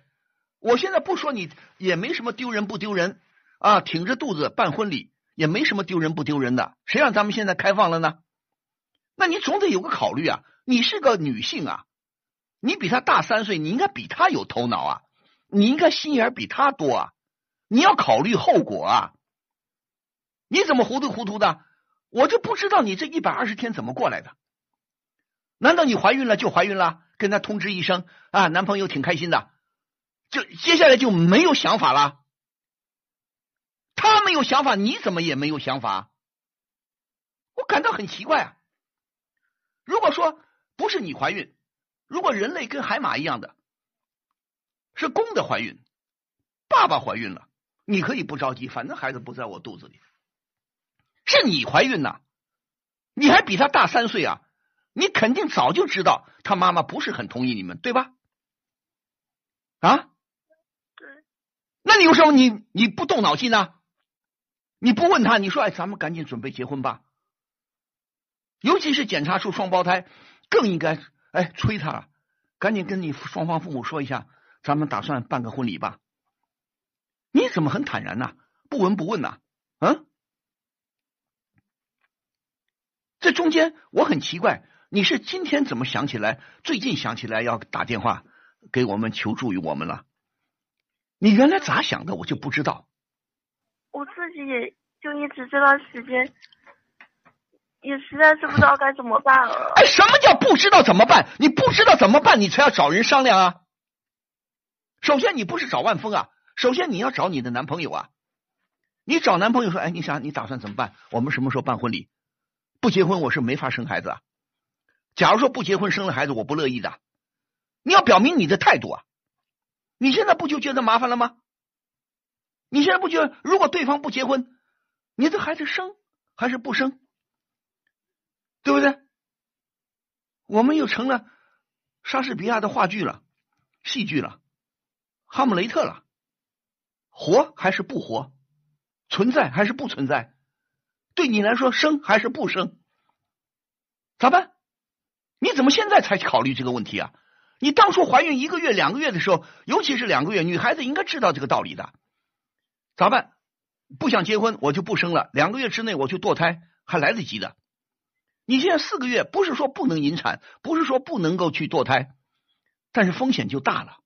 我现在不说你也没什么丢人不丢人。啊，挺着肚子办婚礼也没什么丢人不丢人的，谁让咱们现在开放了呢？那你总得有个考虑啊！你是个女性啊，你比他大三岁，你应该比他有头脑啊，你应该心眼比他多啊，你要考虑后果啊！你怎么糊里糊涂的？我就不知道你这一百二十天怎么过来的？难道你怀孕了就怀孕了？跟他通知一声啊，男朋友挺开心的，就接下来就没有想法了？他没有想法，你怎么也没有想法？我感到很奇怪啊！如果说不是你怀孕，如果人类跟海马一样的，是公的怀孕，爸爸怀孕了，你可以不着急，反正孩子不在我肚子里。是你怀孕呐，你还比他大三岁啊，你肯定早就知道他妈妈不是很同意你们，对吧？啊？那你有什么你你不动脑筋呢？你不问他，你说哎，咱们赶紧准备结婚吧。尤其是检查出双胞胎，更应该哎催他，赶紧跟你双方父母说一下，咱们打算办个婚礼吧。你怎么很坦然呢？不闻不问呐？嗯？这中间我很奇怪，你是今天怎么想起来？最近想起来要打电话给我们求助于我们了？你原来咋想的？我就不知道。我自己也就一直这段时间，也实在是不知道该怎么办了。哎，什么叫不知道怎么办？你不知道怎么办，你才要找人商量啊。首先，你不是找万峰啊，首先你要找你的男朋友啊。你找男朋友说，哎，你想你打算怎么办？我们什么时候办婚礼？不结婚我是没法生孩子啊。假如说不结婚生了孩子，我不乐意的。你要表明你的态度啊。你现在不就觉得麻烦了吗？你现在不觉得，如果对方不结婚，你这孩子生还是不生，对不对？我们又成了莎士比亚的话剧了，戏剧了，哈姆雷特了，活还是不活？存在还是不存在？对你来说，生还是不生？咋办？你怎么现在才考虑这个问题啊？你当初怀孕一个月、两个月的时候，尤其是两个月，女孩子应该知道这个道理的。咋办？不想结婚，我就不生了。两个月之内我去堕胎，还来得及的。你现在四个月，不是说不能引产，不是说不能够去堕胎，但是风险就大了。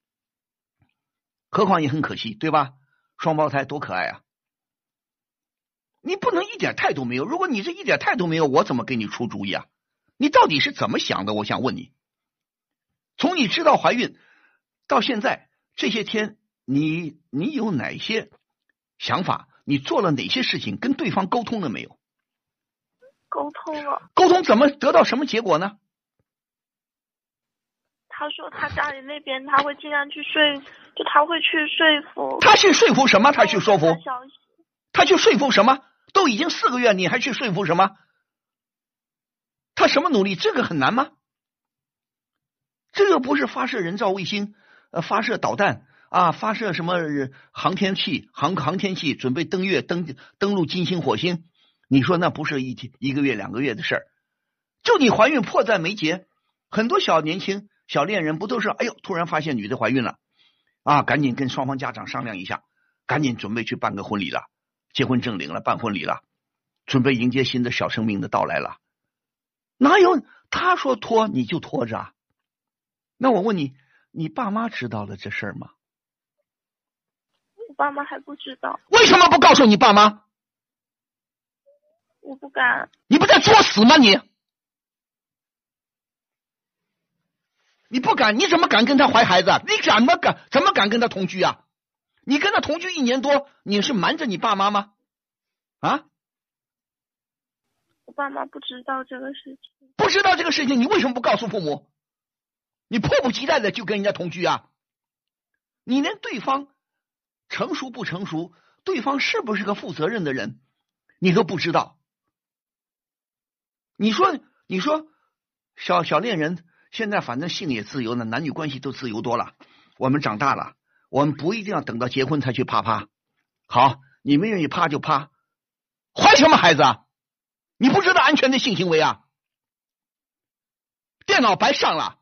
何况也很可惜，对吧？双胞胎多可爱啊！你不能一点态度没有。如果你这一点态度没有，我怎么给你出主意啊？你到底是怎么想的？我想问你，从你知道怀孕到现在这些天，你你有哪些？想法，你做了哪些事情？跟对方沟通了没有？沟通了。沟通怎么得到什么结果呢？他说他家里那边他会尽量去说，就他会去说服。他去说服什么？他去说服他去说服什么？都已经四个月，你还去说服什么？他什么努力？这个很难吗？这个不是发射人造卫星，呃，发射导弹啊，发射什么航天器、航航天器，准备登月、登登陆金星、火星。你说那不是一天一个月、两个月的事儿？就你怀孕迫在眉睫，很多小年轻小恋人不都是哎呦，突然发现女的怀孕了啊，赶紧跟双方家长商量一下，赶紧准备去办个婚礼了，结婚证领了，办婚礼了，准备迎接新的小生命的到来了。哪有他说拖你就拖着啊？那我问你，你爸妈知道了这事儿吗？我爸妈还不知道，为什么不告诉你爸妈？我不敢。你不在作死吗你？你不敢，你怎么敢跟他怀孩子？你怎么敢？怎么敢跟他同居啊？你跟他同居一年多，你是瞒着你爸妈吗？啊？我爸妈不知道这个事情。不知道这个事情，你为什么不告诉父母？你迫不及待的就跟人家同居啊？你连对方成熟不成熟，对方是不是个负责任的人，你都不知道。你说，你说，小小恋人现在反正性也自由了，男女关系都自由多了。我们长大了，我们不一定要等到结婚才去啪啪。好，你们愿意啪就啪，怀什么孩子啊？你不知道安全的性行为啊？电脑白上了。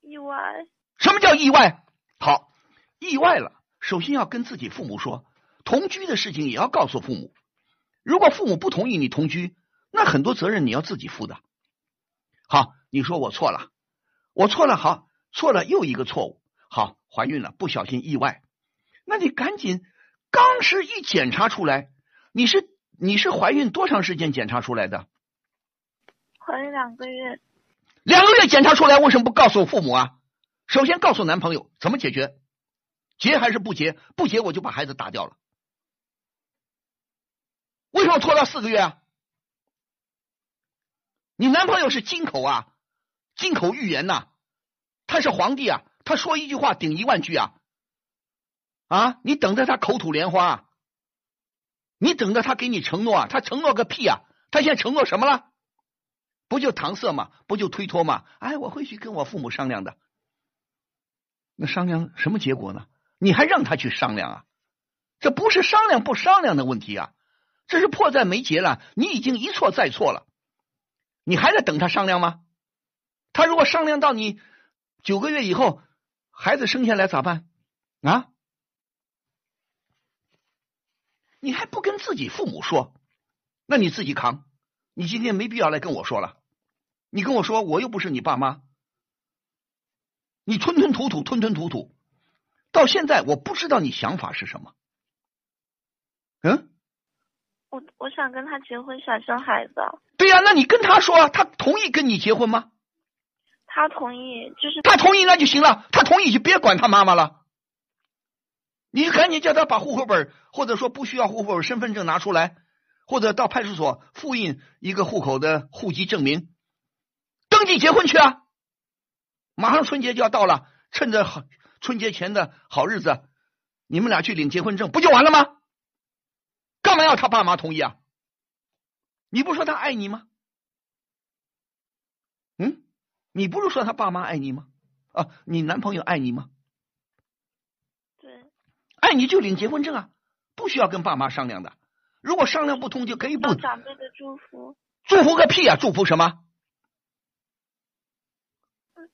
意外。什么叫意外？好，意外了，首先要跟自己父母说，同居的事情也要告诉父母。如果父母不同意你同居，那很多责任你要自己负的。好，你说我错了，我错了，好，错了又一个错误。好，怀孕了，不小心意外，那你赶紧，刚是一检查出来，你是你是怀孕多长时间检查出来的？怀孕两个月。两个月检查出来，为什么不告诉父母啊？首先告诉男朋友怎么解决，结还是不结？不结我就把孩子打掉了。为什么拖到四个月啊？你男朋友是金口啊，金口玉言呐、他是皇帝啊，他说一句话顶一万句啊！啊，你等着他口吐莲花啊，你等着他给你承诺啊，他承诺个屁啊！他现在承诺什么了？不就搪塞吗？不就推脱吗？哎，我会去跟我父母商量的。那商量什么结果呢？你还让他去商量啊？这不是商量不商量的问题啊，这是迫在眉睫了。你已经一错再错了，你还在等他商量吗？他如果商量到你九个月以后，孩子生下来咋办啊？你还不跟自己父母说，那你自己扛。你今天没必要来跟我说了。你跟我说，我又不是你爸妈，你吞吞吐吐，吞吞吐吐，到现在我不知道你想法是什么。嗯，我我想跟他结婚，想生孩子。对呀、那你跟他说，他同意跟你结婚吗？他同意，就是他同意那就行了，他同意就别管他妈妈了。你就赶紧叫他把户口本，或者说不需要户口本，身份证拿出来，或者到派出所复印一个户口的户籍证明，登记结婚去啊！马上春节就要到了，趁着好春节前的好日子，你们俩去领结婚证，不就完了吗？干嘛要他爸妈同意啊？你不说他爱你吗？嗯，你不是说他爸妈爱你吗？啊，你男朋友爱你吗？对，爱你就领结婚证啊，不需要跟爸妈商量的。如果商量不通，就可以不要长辈的祝福。祝福个屁啊！祝福什么？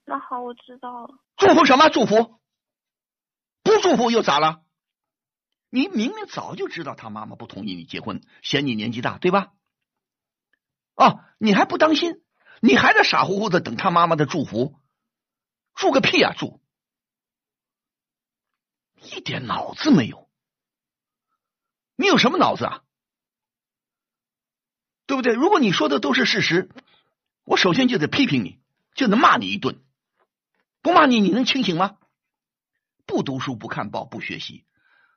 那好，我知道了。祝福什么？祝福？不祝福又咋了？你明明早就知道他妈妈不同意你结婚，嫌你年纪大，对吧？哦，你还不当心，你还在傻乎乎的等他妈妈的祝福，祝个屁啊！祝，一点脑子没有。你有什么脑子啊？对不对？如果你说的都是事实，我首先就得批评你，就能骂你一顿。不骂你，你能清醒吗？不读书，不看报，不学习，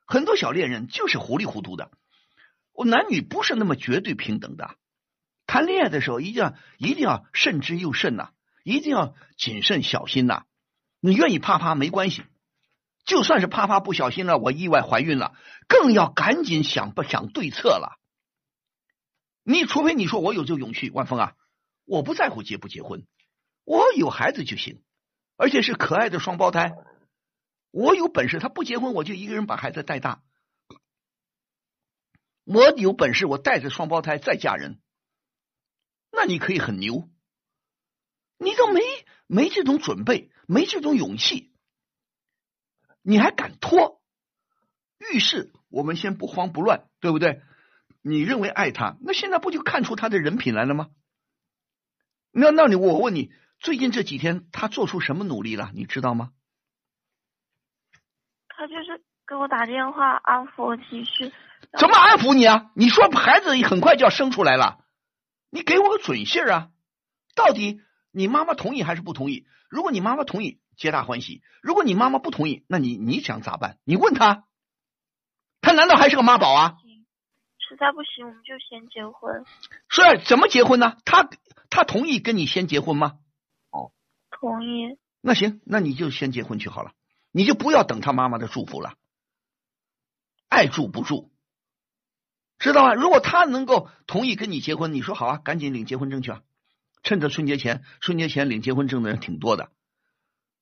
很多小恋人就是糊里糊涂的。我男女不是那么绝对平等的，谈恋爱的时候一定要一定要慎之又慎呐、一定要谨慎小心呐、你愿意啪啪没关系，就算是啪啪不小心了，我意外怀孕了，更要赶紧想不想对策了。你除非你说我有这个勇气，万峰啊，我不在乎结不结婚，我有孩子就行，而且是可爱的双胞胎。我有本事，他不结婚，我就一个人把孩子带大。我有本事，我带着双胞胎再嫁人，那你可以很牛。你都没没这种准备，没这种勇气，你还敢拖？遇事我们先不慌不乱，对不对？你认为爱他，那现在不就看出他的人品来了吗？那那你我问你，最近这几天他做出什么努力了？你知道吗？他就是给我打电话安抚我情绪。怎么安抚你啊？你说孩子很快就要生出来了，你给我个准信儿啊！到底你妈妈同意还是不同意？如果你妈妈同意，皆大欢喜；如果你妈妈不同意，那你你想咋办？你问他，他难道还是个妈宝啊？实在不行，我们就先结婚。是怎么结婚呢？他他同意跟你先结婚吗？哦同意。那行，那你就先结婚去好了，你就不要等他妈妈的祝福了，爱住不住，知道吗？如果他能够同意跟你结婚，你说好啊，赶紧领结婚证去啊！趁着春节前，春节前领结婚证的人挺多的，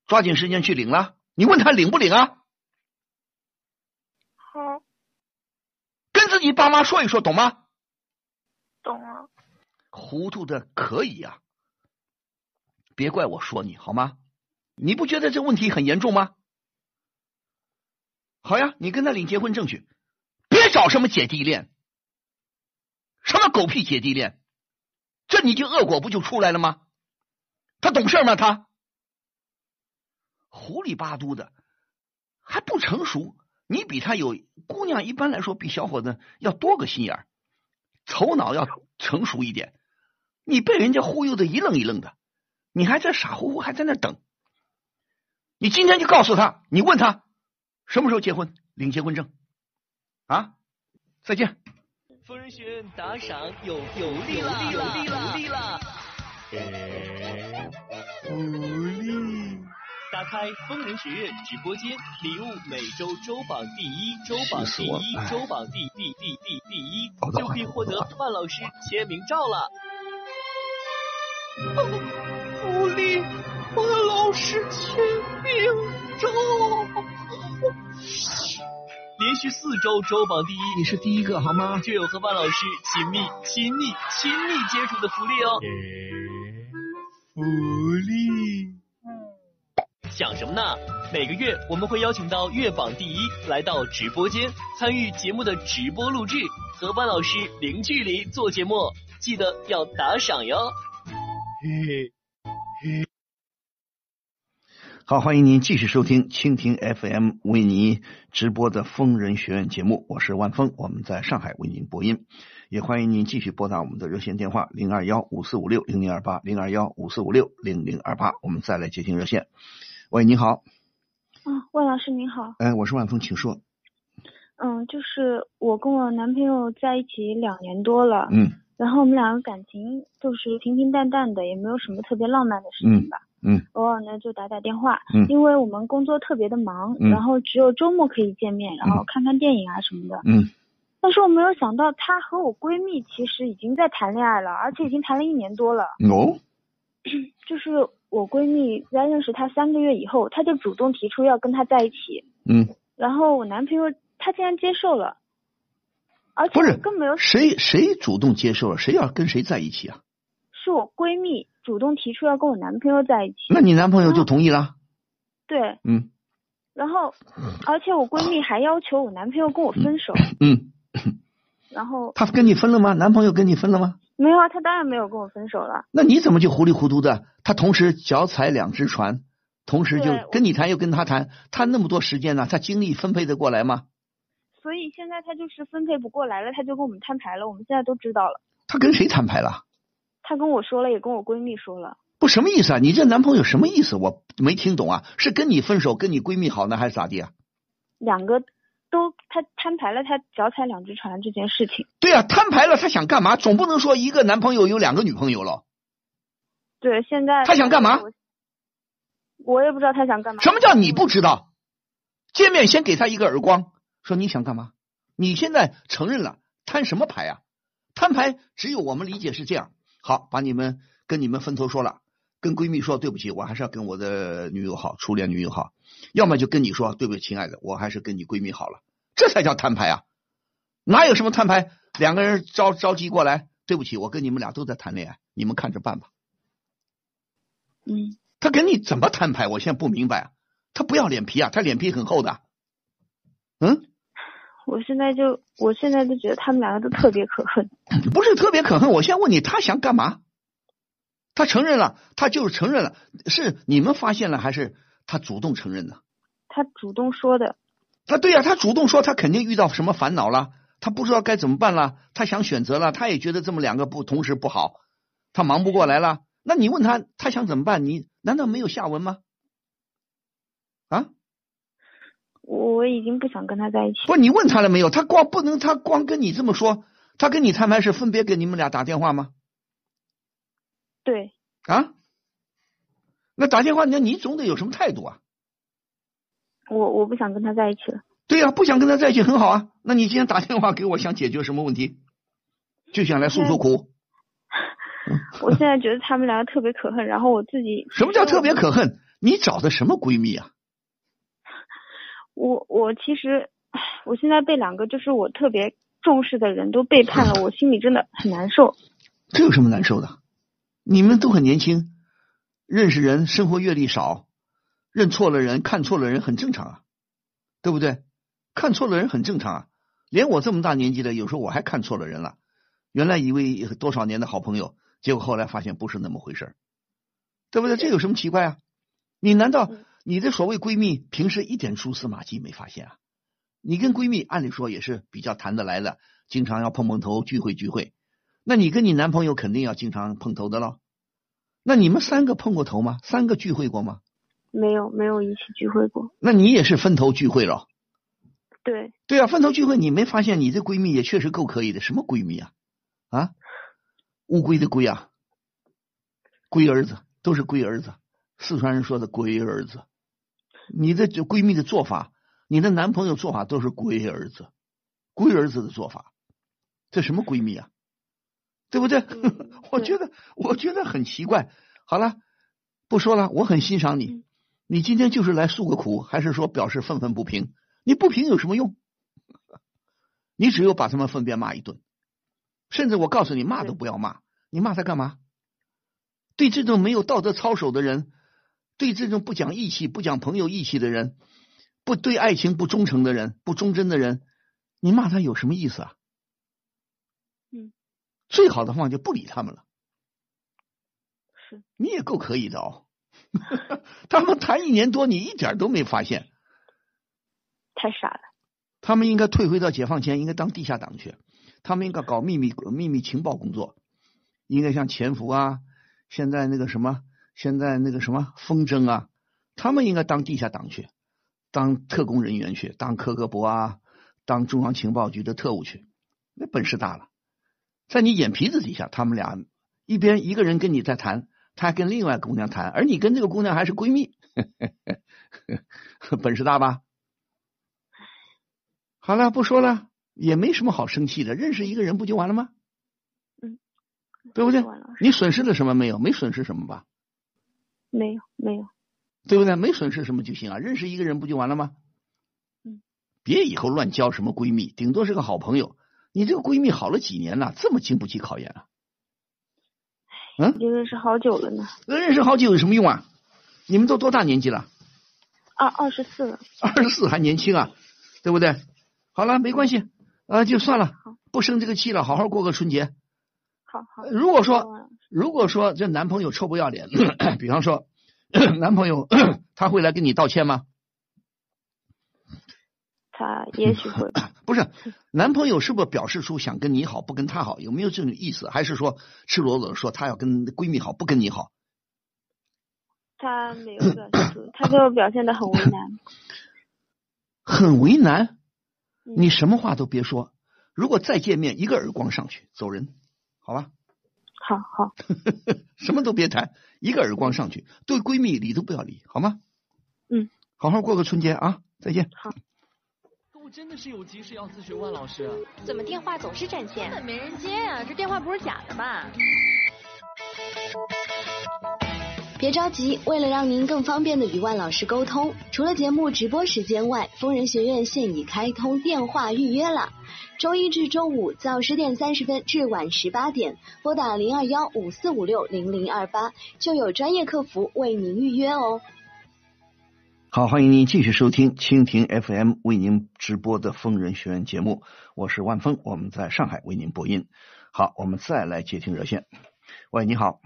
抓紧时间去领了。你问他领不领啊？好，跟自己爸妈说一说，懂吗？懂啊。糊涂的可以呀、别怪我说你好吗？你不觉得这问题很严重吗？好呀，你跟他领结婚证去，别找什么姐弟恋，什么狗屁姐弟恋，这你就恶果不就出来了吗？他懂事吗？他糊里巴嘟的，还不成熟。你比他有姑娘，一般来说比小伙子要多个心眼儿，头脑要成熟一点。你被人家忽悠的一愣一愣的，你还在傻乎乎还在那等。你今天就告诉他，你问他什么时候结婚，领结婚证啊？再见。疯人学院打赏有有利了，有利了，有利了！福利！打开疯人学院直播间，礼物每周周榜第一，周榜第一，周榜第第第第第一，就可以获得万老师签名照了。福利，万老师签名照。连续四周周榜第一，你是第一个好吗？就有和万老师亲密、亲密、亲密接触的福利哦。福利，想什么呢？每个月我们会邀请到月榜第一来到直播间，参与节目的直播录制，和万老师零距离做节目，记得要打赏哟。嘿嘿。好，欢迎您继续收听蜻蜓 FM 为您直播的疯人学院节目，我是万峰，我们在上海为您播音，也欢迎您继续拨打我们的热线电话零二幺五四五六零零二八零二幺五四五六零零二八，我们再来接听热线。喂，你好，啊，万老师您好，哎，我是万峰，请说。嗯，就是我跟我男朋友在一起两年多了，嗯然后我们两个感情就是平平淡淡的，也没有什么特别浪漫的事情吧。嗯偶尔呢就打打电话，嗯。因为我们工作特别的忙，嗯。然后只有周末可以见面，然后看看电影啊什么的。嗯。但是我没有想到，她和我闺蜜其实已经在谈恋爱了，而且已经谈了一年多了。哦，就是我闺蜜在认识他三个月以后，她就主动提出要跟他在一起，嗯，然后我男朋友他竟然接受了，而且不是更没有谁谁主动接受了，谁要跟谁在一起啊？是我闺蜜主动提出要跟我男朋友在一起。那你男朋友就同意了？对，嗯然后而且我闺蜜还要求我男朋友跟我分手，嗯，然后他跟你分了吗？男朋友跟你分了吗？没有啊，他当然没有跟我分手了。那你怎么就糊里糊涂的？他同时脚踩两只船，同时就跟你谈又跟他谈，他那么多时间呢，他精力分配得过来吗？所以现在他就是分配不过来了，他就跟我们摊牌了。我们现在都知道了，他跟谁摊牌了？他跟我说了，也跟我闺蜜说了。不什么意思啊？你这男朋友什么意思？我没听懂啊，是跟你分手，跟你闺蜜好呢，还是咋地啊？两个都他摊牌了，他脚踩两只船这件事情。对啊、摊牌了，他想干嘛？总不能说一个男朋友有两个女朋友了。对，现在他想干嘛？我我也不知道他想干嘛。什么叫你不知道？见面先给他一个耳光，说你想干嘛？你现在承认了，摊什么牌啊？摊牌只有我们理解是这样。好，把你们跟你们分头说了，跟闺蜜说对不起，我还是要跟我的女友好，初恋女友好。要么就跟你说对不起，亲爱的，我还是跟你闺蜜好了，这才叫摊牌啊！哪有什么摊牌？两个人着着急过来，对不起，我跟你们俩都在谈恋爱，你们看着办吧。嗯，他跟你怎么摊牌？我现在不明白啊。他不要脸皮啊，他脸皮很厚的。嗯，我现在就我现在就觉得他们两个都特别可恨。不是特别可恨。我先问你，他想干嘛？他承认了，他就是承认了，是你们发现了，还是他主动承认的？他主动说的。他，对呀、他主动说，他肯定遇到什么烦恼了，他不知道该怎么办了，他想选择了，他也觉得这么两个不同时不好，他忙不过来了。那你问他，他想怎么办？你难道没有下文吗？啊？我我已经不想跟他在一起。不，你问他了没有？他光不能，他光跟你这么说，他跟你摊牌是分别给你们俩打电话吗？对，啊？那打电话，那你总得有什么态度啊？我我不想跟他在一起了。对呀、不想跟他在一起很好啊。那你今天打电话给我，想解决什么问题？就想来诉诉苦。我现在觉得他们两个特别可恨，然后我自己什么叫特别可恨？你找的什么闺蜜啊？我我其实，我现在被两个就是我特别重视的人都背叛了，我心里真的很难受。这有什么难受的？你们都很年轻，认识人，生活阅历少，认错了人，看错了人很正常啊，对不对？看错了人很正常啊。连我这么大年纪的，有时候我还看错了人了。原来以为多少年的好朋友，结果后来发现不是那么回事儿对不对？这有什么奇怪啊？你难道你的所谓闺蜜平时一点蛛丝马迹没发现啊？你跟闺蜜按理说也是比较谈得来的，经常要碰碰头、聚会聚会。那你跟你男朋友肯定要经常碰头的喽。那你们三个碰过头吗？三个聚会过吗？没有没有一起聚会过。那你也是分头聚会了。对，对啊，分头聚会，你没发现你这闺蜜也确实够可以的？什么闺蜜啊？啊，乌龟的龟啊，龟儿子都是龟儿子，四川人说的龟儿子。你的这闺蜜的做法，你的男朋友做法都是龟儿子，龟儿子的做法，这什么闺蜜啊？对不对？我觉得我觉得很奇怪。好了，不说了，我很欣赏你。你今天就是来诉个苦，还是说表示愤愤不平？你不平有什么用？你只有把他们分别骂一顿，甚至我告诉你，骂都不要骂，你骂他干嘛？对这种没有道德操守的人，对这种不讲义气、不讲朋友义气的人，不对爱情不忠诚的人、不忠贞的人，你骂他有什么意思啊？嗯，最好的方法就不理他们了。是，你也够可以的哦。他们谈一年多，你一点都没发现。太傻了。他们应该退回到解放前，应该当地下党去。他们应该搞秘密秘密情报工作，应该像潜伏啊，现在那个什么，现在那个什么风筝啊，他们应该当地下党去，当特工人员去，当科格博啊，当中央情报局的特务去，那本事大了。在你眼皮子底下，他们俩一边一个人跟你在谈，他还跟另外姑娘谈，而你跟这个姑娘还是闺蜜，本事大吧？好了，不说了，也没什么好生气的。认识一个人不就完了吗？嗯，对不对？你损失了什么没有？没损失什么吧？没有，没有，对不对？没损失什么就行啊。认识一个人不就完了吗？嗯，别以后乱交什么闺蜜，顶多是个好朋友。你这个闺蜜好了几年了，这么经不起考验啊？嗯，已经认识好久了呢。认识好久有什么用啊？你们都多大年纪了？二二十四了。二十四还年轻啊，对不对？好了，没关系，啊，就算了，不生这个气了，好好过个春节。好好。如果说，如果说这男朋友臭不要脸，比方说，男朋友 他会来跟你道歉吗？他也许会。不是，男朋友是不是表示出想跟你好，不跟他好？有没有这种意思？还是说赤裸裸的说他要跟闺蜜好，不跟你好？他没有表现出，他就表现的很为难。很为难。你什么话都别说，如果再见面，一个耳光上去走人，好吧？好好，什么都别谈，一个耳光上去，对闺蜜理都不要理，好吗？嗯，好好过个春节啊，再见。好。我真的是有急事要咨询万老师。怎么电话总是占线？根本没人接啊！这电话不是假的吧？别着急，为了让您更方便的与万老师沟通，除了节目直播时间外，疯人学院现已开通电话预约了。周一至周五早十点三十分至晚十八点，拨打零二幺五四五六零零二八，就有专业客服为您预约哦。好，欢迎您继续收听蜻蜓 FM 为您直播的疯人学院节目，我是万峰，我们在上海为您播音。好，我们再来接听热线。喂，你好。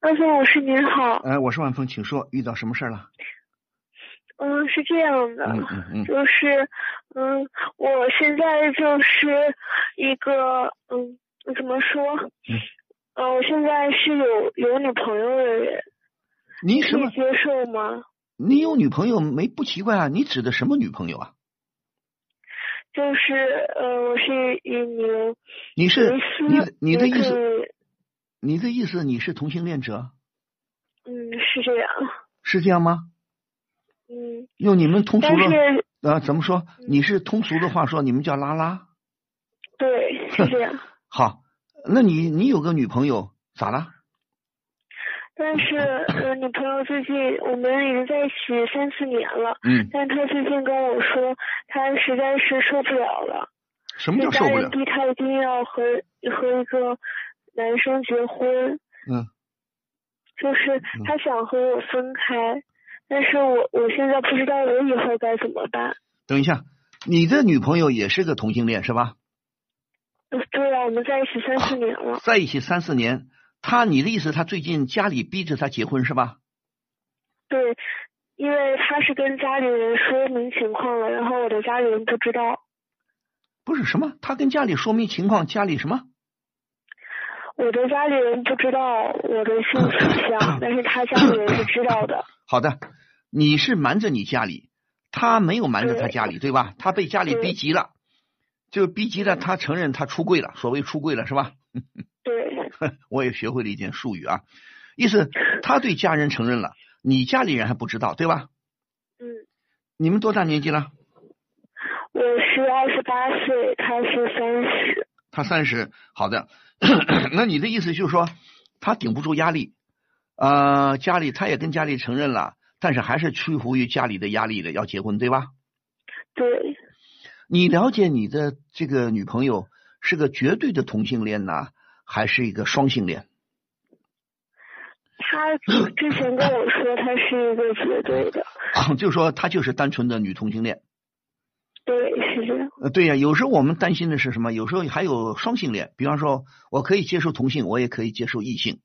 万峰老师您好。哎，我是万峰，请说，遇到什么事儿了？嗯，是这样的，嗯嗯嗯就是嗯，我现在就是一个嗯，怎么说？嗯，呃，我现在是有有女朋友的人，你什么？可以接受吗？你有女朋友没不奇怪啊？你指的什么女朋友啊？就是呃，我是一名你是你你的意思？你的意思你是同性恋者？嗯，是这样，是这样吗？嗯，用你们通俗但的啊，怎么说？你是通俗的话说，你们叫拉拉。对，是这样。好，那你你有个女朋友咋了？但是呃，女朋友最近我们已经在一起三四年了，嗯，但她最近跟我说，她实在是受不了了，什么叫受不了？逼她一定要和和一个男生结婚，嗯，就是他想和我分开，但是我我现在不知道我以后该怎么办。等一下，你的女朋友也是个同性恋是吧？呃对啊，我们在一起三四年了，在一起三四年，他你的意思，他最近家里逼着他结婚是吧？对，因为他是跟家里人说明情况了，然后我的家里人不知道。不是什么，他跟家里说明情况，家里什么？我的家里人不知道我的性取向，但是他家里人是知道的。好的，你是瞒着你家里，他没有瞒着他家里，对吧？他被家里逼急了，就逼急了，他承认他出柜了，所谓出柜了是吧？对，我也学会了一点术语啊，意思 他对家人承认了，你家里人还不知道，对吧？嗯，你们多大年纪了？我是二十八岁，他是三十。他三十，好的，那你的意思就是说，他顶不住压力，呃，家里他也跟家里承认了，但是还是屈服于家里的压力的，要结婚，对吧？对，你了解你的这个女朋友是个绝对的同性恋呢，还是一个双性恋？他之前跟我说他是一个绝对的，就是说他就是单纯的女同性恋。对，是这样。呃，对呀、有时候我们担心的是什么？有时候还有双性恋，比方说，我可以接受同性，我也可以接受异性。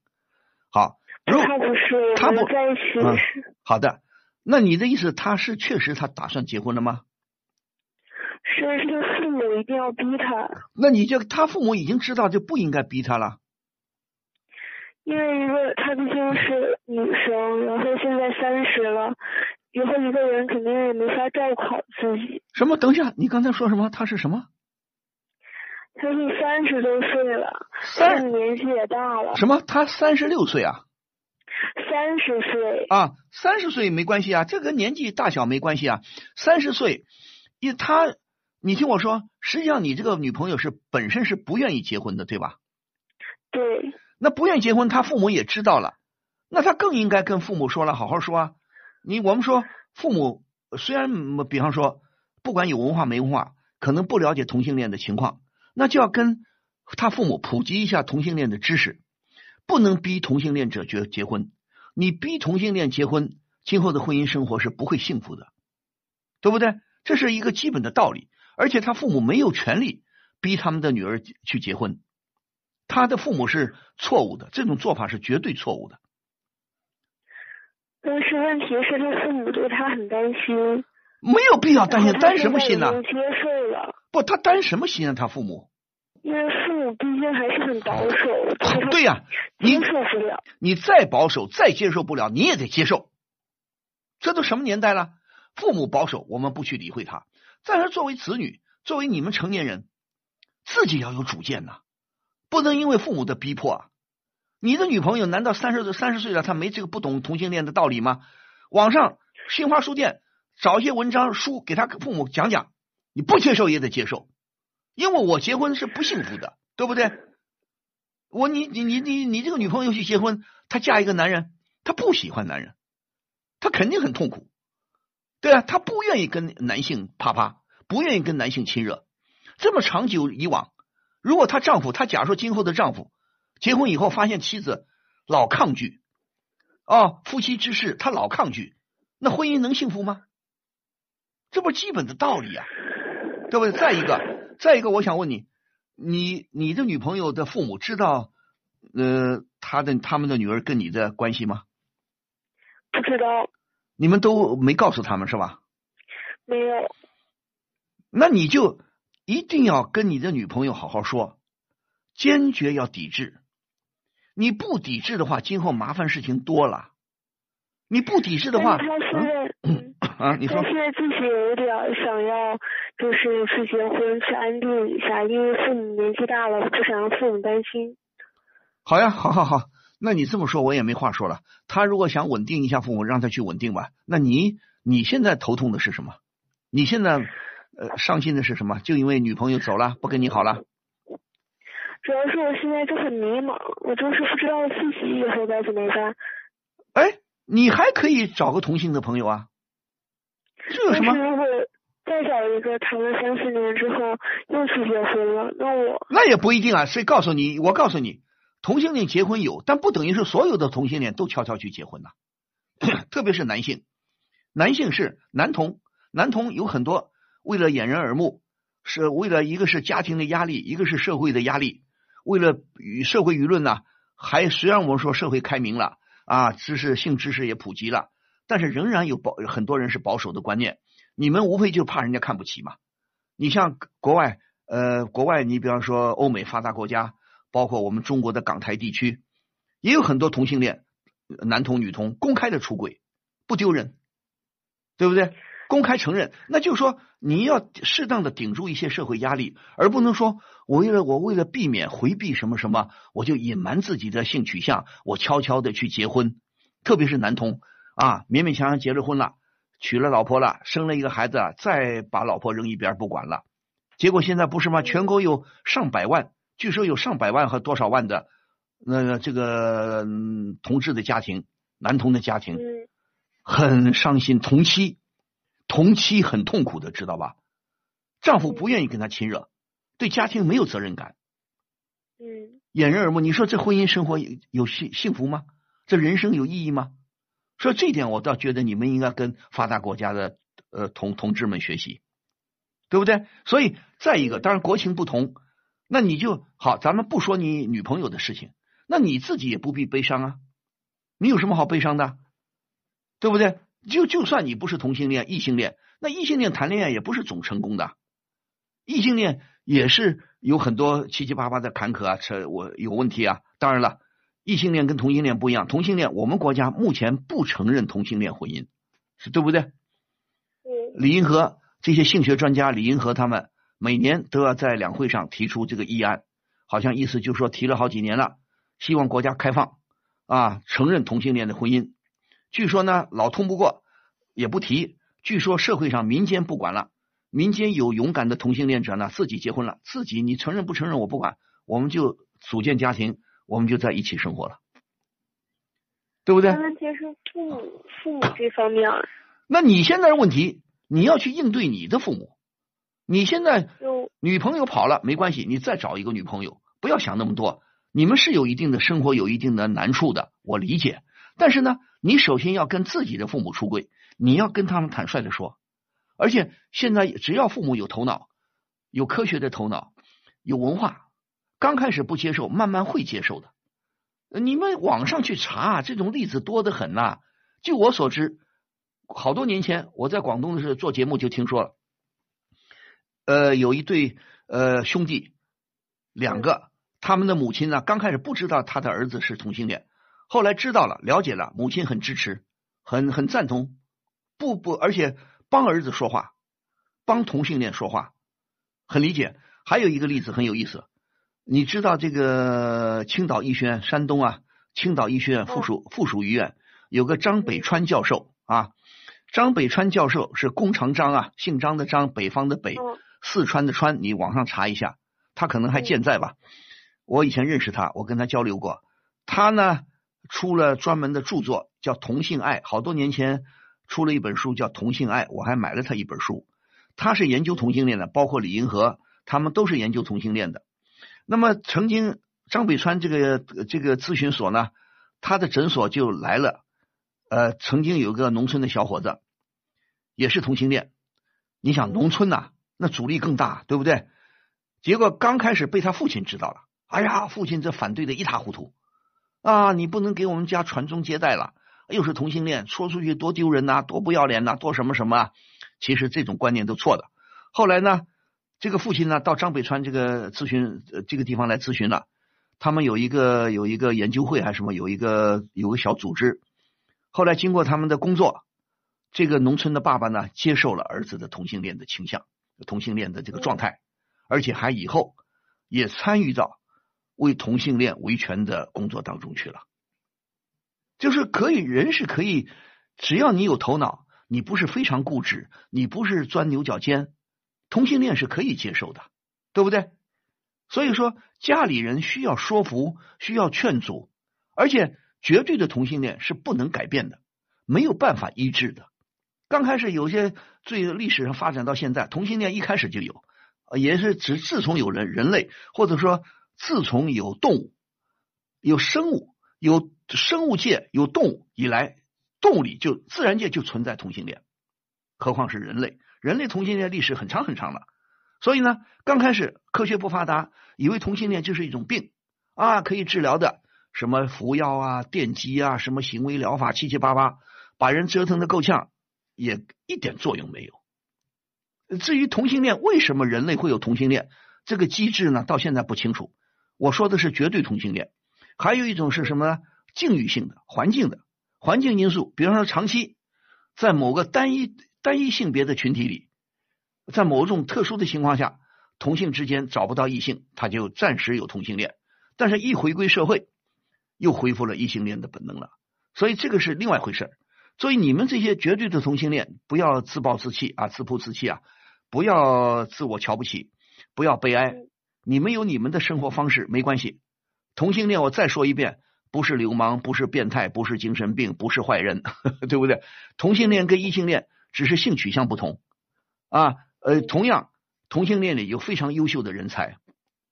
好，如他不是，他不我们在一起嗯是，好的，那你的意思，他是确实他打算结婚了吗？是是他父母一定要逼他，那你就他父母已经知道，就不应该逼他了。因为一个他毕竟是女生，然后现在三十了，以后一个人肯定也没法照顾好自己。什么？等一下，你刚才说什么？他是什么？他是三十多岁了，三他年纪也大了，什么？他三十六岁啊？三十岁，啊，三十岁没关系啊，这跟年纪大小没关系啊。三十岁，因为他，你听我说，实际上你这个女朋友是本身是不愿意结婚的，对吧？对，那不愿意结婚，他父母也知道了，那他更应该跟父母说了，好好说啊。你我们说，父母虽然比方说，不管有文化没文化，可能不了解同性恋的情况，那就要跟他父母普及一下同性恋的知识，不能逼同性恋者结结婚。你逼同性恋结婚，今后的婚姻生活是不会幸福的，对不对？这是一个基本的道理。而且他父母没有权利逼他们的女儿去结婚，他的父母是错误的，这种做法是绝对错误的。但是问题是他父母对他很担心，没有必要担心，担什么心呢、接受了，不，他担什么心啊？他父母，因为父母毕竟还是很保守，对呀、你接受不了。你再保守，再接受不了，你也得接受。这都什么年代了？父母保守，我们不去理会他。但是，作为子女，作为你们成年人，自己要有主见呐，不能因为父母的逼迫啊。你的女朋友难道三十岁三十岁了，她没这个不懂同性恋的道理吗？网上新华书店找一些文章书给她父母讲讲，你不接受也得接受，因为我结婚是不幸福的，对不对？我你你你你你这个女朋友去结婚，她嫁一个男人，她不喜欢男人，她肯定很痛苦，对啊，她不愿意跟男性啪啪，不愿意跟男性亲热，这么长久以往，如果她丈夫，她假如说今后的丈夫。结婚以后发现妻子老抗拒，哦，夫妻之事他老抗拒，那婚姻能幸福吗？这不是基本的道理啊，对不对？再一个，再一个，我想问你，你你的女朋友的父母知道呃他的他们的女儿跟你的关系吗？不知道。你们都没告诉他们是吧？没有。那你就一定要跟你的女朋友好好说，坚决要抵制。你不抵制的话，今后麻烦事情多了。你不抵制的话，他现在啊，你说他现在自己有点想要，就是去结婚去安定一下，因为父母年纪大了，不想让父母担心。好呀，好好好，那你这么说，我也没话说了。他如果想稳定一下父母，让他去稳定吧。那你你现在头痛的是什么？你现在呃伤心的是什么？就因为女朋友走了，不跟你好了。主要是我现在就很迷茫，我就是不知道自己以后该怎么办。哎，你还可以找个同性的朋友啊，这有什么？如果再找一个谈了三四年之后又去结婚了，那我那也不一定啊。谁告诉你？我告诉你，同性恋结婚有，但不等于是所有的同性恋都悄悄去结婚呐。特别是男性，男性是男同，男同有很多为了掩人耳目，是为了一个是家庭的压力，一个是社会的压力。为了与社会舆论呢，还虽然我们说社会开明了啊，知识性知识也普及了，但是仍然有保很多人是保守的观念。你们无非就怕人家看不起嘛。你像国外呃，国外你比方说欧美发达国家，包括我们中国的港台地区，也有很多同性恋，男同女同公开的出轨，不丢人，对不对？公开承认，那就是说你要适当的顶住一些社会压力，而不能说我为了我为了避免回避什么什么，我就隐瞒自己的性取向，我悄悄的去结婚。特别是男同啊，勉勉强强结了婚了，娶了老婆了，生了一个孩子，再把老婆扔一边不管了。结果现在不是吗？全国有上百万，据说有上百万和多少万的那这个同志的家庭，男同的家庭，很伤心，同妻。同妻很痛苦的，知道吧？丈夫不愿意跟她亲热，对家庭没有责任感，嗯，掩人耳目。你说这婚姻生活有幸幸福吗？这人生有意义吗？说这点，我倒觉得你们应该跟发达国家的呃同同志们学习，对不对？所以再一个，当然国情不同，那你就好，咱们不说你女朋友的事情，那你自己也不必悲伤啊。你有什么好悲伤的？对不对？就就算你不是同性恋，异性恋，那异性恋谈恋爱也不是总成功的，异性恋也是有很多七七八八的坎坷啊，这我有问题啊。当然了，异性恋跟同性恋不一样，同性恋我们国家目前不承认同性恋婚姻，是对不对？李银河这些性学专家，李银河他们每年都要在两会上提出这个议案，好像意思就是说提了好几年了，希望国家开放啊，承认同性恋的婚姻。据说呢，老通不过，也不提。据说社会上民间不管了，民间有勇敢的同性恋者呢，自己结婚了，自己你承认不承认我不管，我们就组建家庭，我们就在一起生活了，对不对？问题是父母，父母这方面。那你现在的问题，你要去应对你的父母。你现在女朋友跑了没关系，你再找一个女朋友，不要想那么多。你们是有一定的生活，有一定的难处的，我理解。但是呢，你首先要跟自己的父母出柜，你要跟他们坦率的说。而且现在只要父母有头脑，有科学的头脑，有文化，刚开始不接受，慢慢会接受的。你们网上去查这种例子多得很呐。据我所知，好多年前我在广东的时候做节目就听说了，呃，有一对呃兄弟，两个，他们的母亲呢刚开始不知道他的儿子是同性恋。后来知道了，了解了，母亲很支持，很很赞同，不不，而且帮儿子说话，帮同性恋说话，很理解。还有一个例子很有意思，你知道这个青岛医学院，山东啊，青岛医学院附属附属医院有个张北川教授啊，张北川教授是弓长张啊，姓张的张，北方的北，四川的川，你网上查一下，他可能还健在吧？我以前认识他，我跟他交流过，他呢出了专门的著作叫《同性爱》，好多年前出了一本书叫《同性爱》，我还买了他一本书，他是研究同性恋的，包括李银河。他们都是研究同性恋的。那么，曾经张北川这个这个咨询所呢，他的诊所就来了。呃，曾经有个农村的小伙子，也是同性恋。你想，农村呐，那阻力更大，对不对？结果刚开始被他父亲知道了，哎呀，父亲这反对的一塌糊涂啊！你不能给我们家传宗接代了，又是同性恋，说出去多丢人呐，多不要脸呐，多什么什么。啊其实这种观念都错的。后来呢？这个父亲呢，到张北川这个咨询这个地方来咨询了。他们有一个有一个研究会还是什么，有一个有个小组织。后来经过他们的工作，这个农村的爸爸呢，接受了儿子的同性恋的倾向、同性恋的这个状态，而且还以后也参与到为同性恋维权的工作当中去了。就是可以，人是可以，只要你有头脑，你不是非常固执，你不是钻牛角尖。同性恋是可以接受的，对不对？所以说家里人需要说服，需要劝阻，而且绝对的同性恋是不能改变的，没有办法医治的。刚开始有些最历史上发展到现在，同性恋一开始就有，也是只自从有人人类，或者说自从有动物、有生物、有生物界有动物以来，动物里就自然界就存在同性恋，何况是人类。人类同性恋历史很长很长了，所以呢，刚开始科学不发达，以为同性恋就是一种病啊，可以治疗的，什么服药啊、电击啊、什么行为疗法，七七八八，把人折腾的够呛，也一点作用没有。至于同性恋，为什么人类会有同性恋这个机制呢？到现在不清楚。我说的是绝对同性恋，还有一种是什么呢？境遇性的、环境的、环境因素，比方说长期在某个单一。单一性别的群体里，在某种特殊的情况下，同性之间找不到异性，他就暂时有同性恋，但是一回归社会，又恢复了异性恋的本能了，所以这个是另外一回事所以你们这些绝对的同性恋，不要自暴自弃啊，自暴自弃啊，不要自我瞧不起，不要悲哀，你们有你们的生活方式没关系。同性恋，我再说一遍，不是流氓，不是变态，不是精神病，不是坏人，对不对？同性恋跟异性恋。只是性取向不同啊，呃，同样同性恋里有非常优秀的人才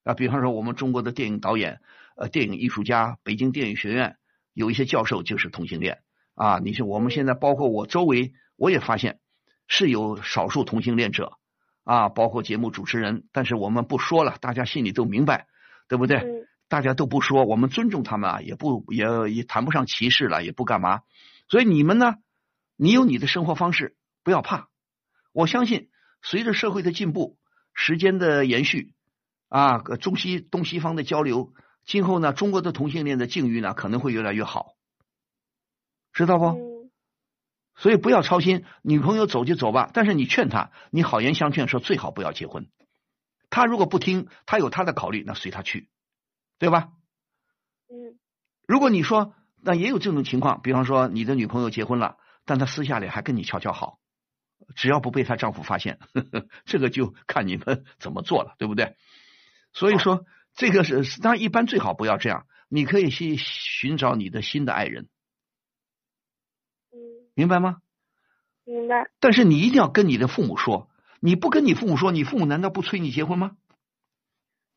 啊，比方说我们中国的电影导演、呃，电影艺术家，北京电影学院有一些教授就是同性恋啊。你说我们现在包括我周围，我也发现是有少数同性恋者啊，包括节目主持人，但是我们不说了，大家心里都明白，对不对？大家都不说，我们尊重他们啊，也不也也谈不上歧视了，也不干嘛。所以你们呢，你有你的生活方式。不要怕，我相信随着社会的进步，时间的延续啊，中西东西方的交流，今后呢，中国的同性恋的境遇呢可能会越来越好，知道不？所以不要操心，女朋友走就走吧，但是你劝她，你好言相劝，说最好不要结婚。她如果不听，她有她的考虑，那随她去，对吧？嗯。如果你说，那也有这种情况，比方说你的女朋友结婚了，但她私下里还跟你悄悄好。只要不被她丈夫发现，呵 呵这个就看你们怎么做了，对不对？所以说，这个是当然一般最好不要这样。你可以去寻找你的新的爱人，嗯，明白吗？明白。但是你一定要跟你的父母说，你不跟你父母说，你父母难道不催你结婚吗？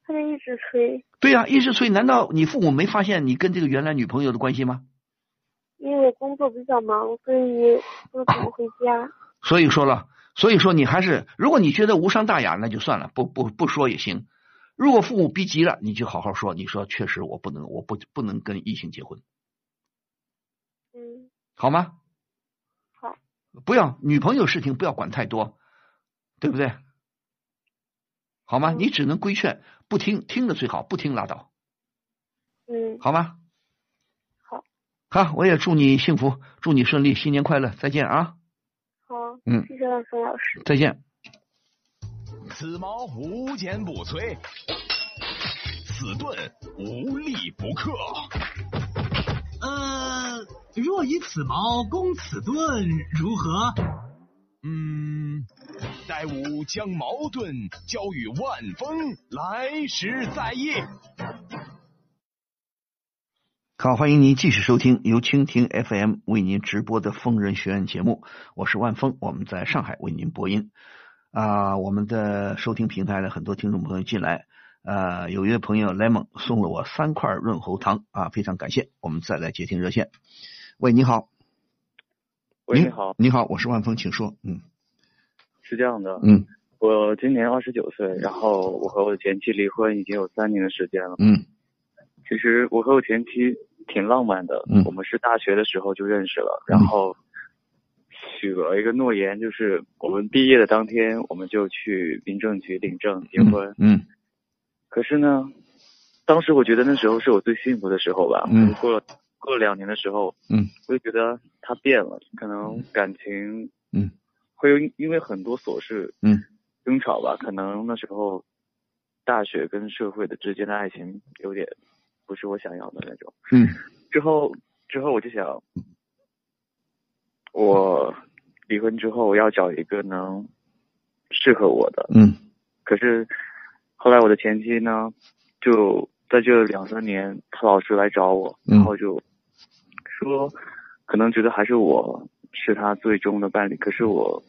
他们一直催。对呀，一直催。难道你父母没发现你跟这个原来女朋友的关系吗？因为我工作比较忙，所以不 怎么回家。所以说了，所以说你还是，如果你觉得无伤大雅，那就算了，不不不说也行。如果父母逼急了，你就好好说，你说确实我不能，我不不能跟异性结婚，嗯，好吗？好，不要女朋友事情不要管太多，对不对？好吗？你只能规劝，不听听的最好，不听拉倒，嗯，好吗？好，好，我也祝你幸福，祝你顺利，新年快乐，再见啊！好，嗯，谢谢万峰老师。再见。此矛无坚不摧，此盾无力不克。呃，若以此矛攻此盾，如何？嗯，待吾将矛盾交与万峰，来时再议。好，欢迎您继续收听由蜻蜓 FM 为您直播的疯人学院节目，我是万峰，我们在上海为您播音。啊，我们的收听平台的很多听众朋友进来，呃，有一位朋友 lemon 送了我三块润喉糖啊，非常感谢。我们再来接听热线。喂，你好。喂，你好。你好，我是万峰，请说。嗯，是这样的。嗯，我今年二十九岁，然后我和我的前妻离婚已经有三年的时间了。嗯，其实我和我前妻挺浪漫的。嗯，我们是大学的时候就认识了，然后。许了一个诺言，就是我们毕业的当天，我们就去民政局领证结婚。嗯。可是呢，当时我觉得那时候是我最幸福的时候吧。嗯。过了过了两年的时候，嗯，我就觉得他变了，可能感情，嗯，会因为很多琐事，嗯，争吵吧。可能那时候，大学跟社会的之间的爱情有点不是我想要的那种。嗯。之后之后我就想。我离婚之后要找一个能适合我的，嗯，可是后来我的前妻呢，就在这两三年，她老是来找我，然后就说可能觉得还是我是他最终的伴侣，可是我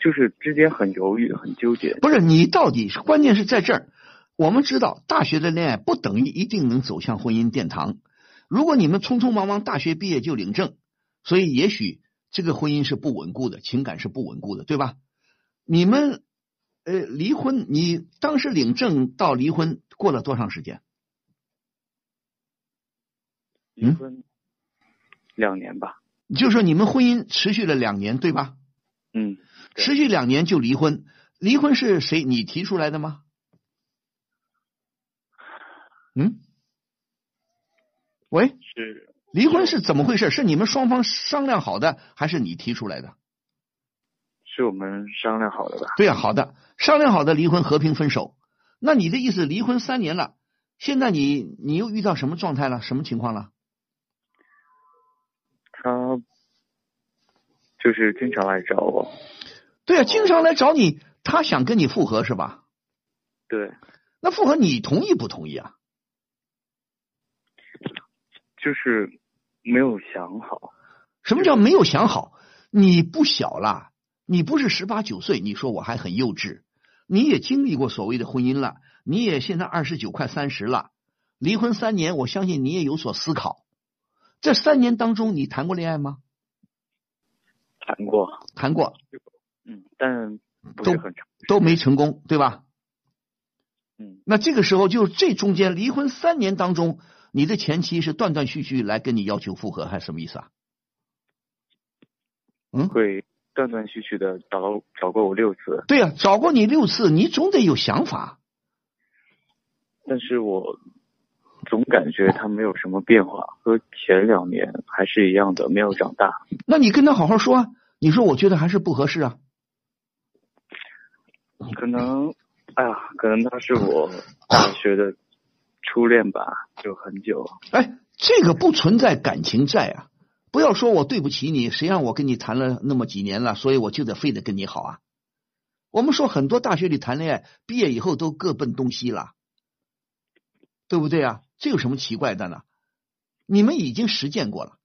就是之间很犹豫，很纠结。不是你到底关键是在这儿，我们知道大学的恋爱不等于一定能走向婚姻殿堂，如果你们匆匆忙忙大学毕业就领证。所以，也许这个婚姻是不稳固的，情感是不稳固的，对吧？你们呃离婚，你当时领证到离婚过了多长时间？离婚两年吧。就是说你们婚姻持续了两年，对吧？嗯。持续两年就离婚，离婚是谁？你提出来的吗？嗯。喂。是。离婚是怎么回事？是你们双方商量好的，还是你提出来的？是我们商量好的吧？对呀，好的，商量好的离婚和平分手。那你的意思，离婚三年了，现在你你又遇到什么状态了？什么情况了？他就是经常来找我。对啊，经常来找你，他想跟你复合是吧？对。那复合你同意不同意啊？就是。没有想好，什么叫没有想好？你不小了，你不是十八九岁，你说我还很幼稚。你也经历过所谓的婚姻了，你也现在二十九快三十了，离婚三年，我相信你也有所思考。这三年当中，你谈过恋爱吗？谈过，谈过，嗯，但都都没成功，对吧？嗯，那这个时候就这中间离婚三年当中。你的前妻是断断续续来跟你要求复合，还是什么意思啊？嗯，会断断续续的找找过我六次。对呀，找过你六次，你总得有想法。但是我总感觉他没有什么变化，和前两年还是一样的，没有长大。那你跟他好好说啊！你说我觉得还是不合适啊。可能，哎呀，可能他是我大学的。初恋吧，就很久。哎，这个不存在感情债啊！不要说我对不起你，谁让我跟你谈了那么几年了，所以我就得非得跟你好啊！我们说很多大学里谈恋爱，毕业以后都各奔东西了，对不对啊？这有什么奇怪的呢？你们已经实践过了，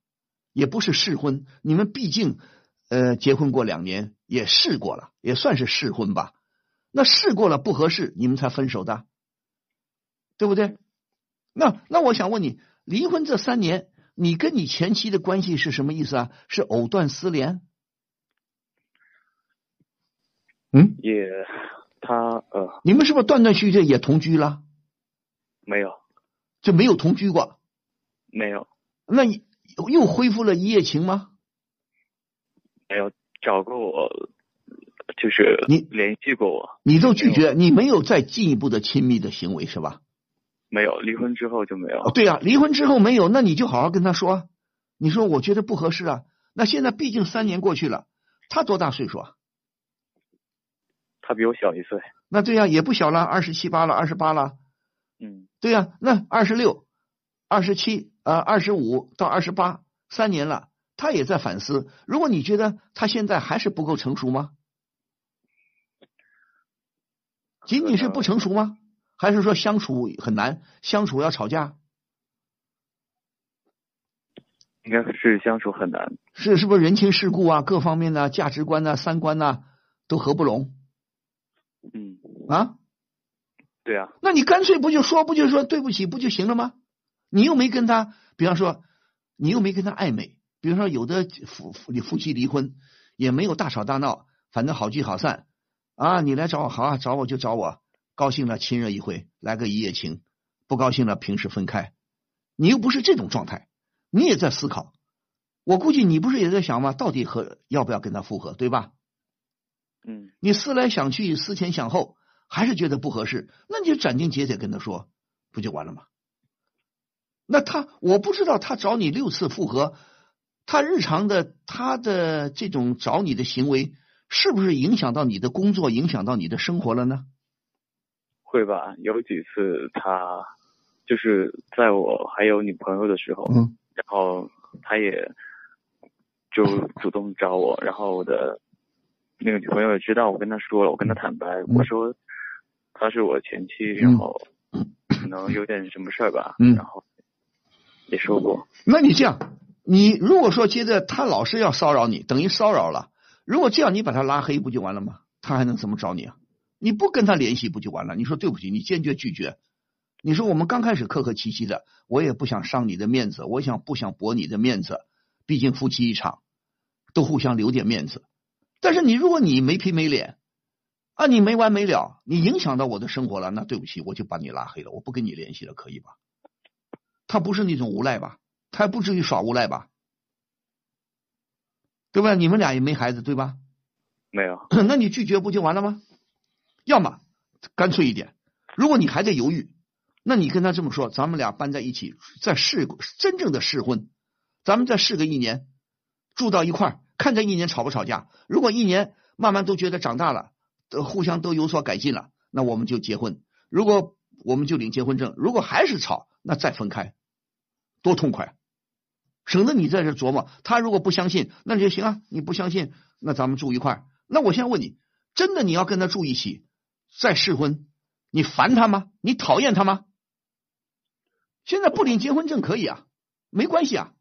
也不是试婚，你们毕竟呃结婚过两年，也试过了，也算是试婚吧。那试过了不合适，你们才分手的，对不对？那那我想问你，离婚这三年，你跟你前妻的关系是什么意思啊？是藕断丝连？嗯，也，他呃，你们是不是断断续续也同居了？没有，就没有同居过？没有。那你又恢复了一夜情吗？没有，找过我，就是你联系过我，你都拒绝，你没有再进一步的亲密的行为是吧？没有离婚之后就没有。对呀，离婚之后没有，那你就好好跟他说。你说我觉得不合适啊。那现在毕竟三年过去了，他多大岁数啊？他比我小一岁。那对呀，也不小了，二十七八了，二十八了。嗯，对呀，那二十六、二十七、啊，二十五到二十八，三年了，他也在反思。如果你觉得他现在还是不够成熟吗？仅仅是不成熟吗？还是说相处很难，相处要吵架？应该是相处很难。是是不是人情世故啊，各方面的价值观呐、三观呐都合不拢？嗯。啊？对啊。那你干脆不就说不就说对不起不就行了吗？你又没跟他，比方说你又没跟他暧昧，比方说有的夫夫夫妻离婚也没有大吵大闹，反正好聚好散啊。你来找我好啊，找我就找我，高兴了亲热一回，来个一夜情；不高兴了平时分开。你又不是这种状态。你也在思考，我估计你不是也在想吗？到底和要不要跟他复合，对吧？嗯。你思来想去，思前想后，还是觉得不合适，那你就斩钉截铁跟他说，不就完了吗？那他，我不知道他找你六次复合，他日常的他的这种找你的行为，是不是影响到你的工作，影响到你的生活了呢？会吧，有几次他就是在我还有女朋友的时候。嗯。然后他也就主动找我，然后我的那个女朋友也知道，我跟他说了，我跟他坦白，我说他是我前妻，然后可能有点什么事儿吧，嗯，然后也说过。那你这样，你如果说接着他老是要骚扰你，等于骚扰了，如果这样你把他拉黑不就完了吗？他还能怎么找你啊？你不跟他联系不就完了？你说对不起，你坚决拒绝。你说我们刚开始客客气气的，我也不想伤你的面子，我想不想驳你的面子？毕竟夫妻一场，都互相留点面子。但是你如果你没皮没脸啊，你没完没了，你影响到我的生活了，那对不起，我就把你拉黑了，我不跟你联系了，可以吧？他不是那种无赖吧？他还不至于耍无赖吧？对吧？你们俩也没孩子，对吧？没有。那你拒绝不就完了吗？要么干脆一点，如果你还在犹豫。那你跟他这么说，咱们俩搬在一起，再试真正的试婚，咱们再试个一年，住到一块儿，看这一年吵不吵架。如果一年慢慢都觉得长大了，都互相都有所改进了，那我们就结婚。如果我们就领结婚证，如果还是吵，那再分开，多痛快，省得你在这琢磨。他如果不相信，那就行啊。你不相信，那咱们住一块儿。那我现在问你，真的你要跟他住一起再试婚，你烦他吗？你讨厌他吗？现在不领结婚证可以啊，没关系啊，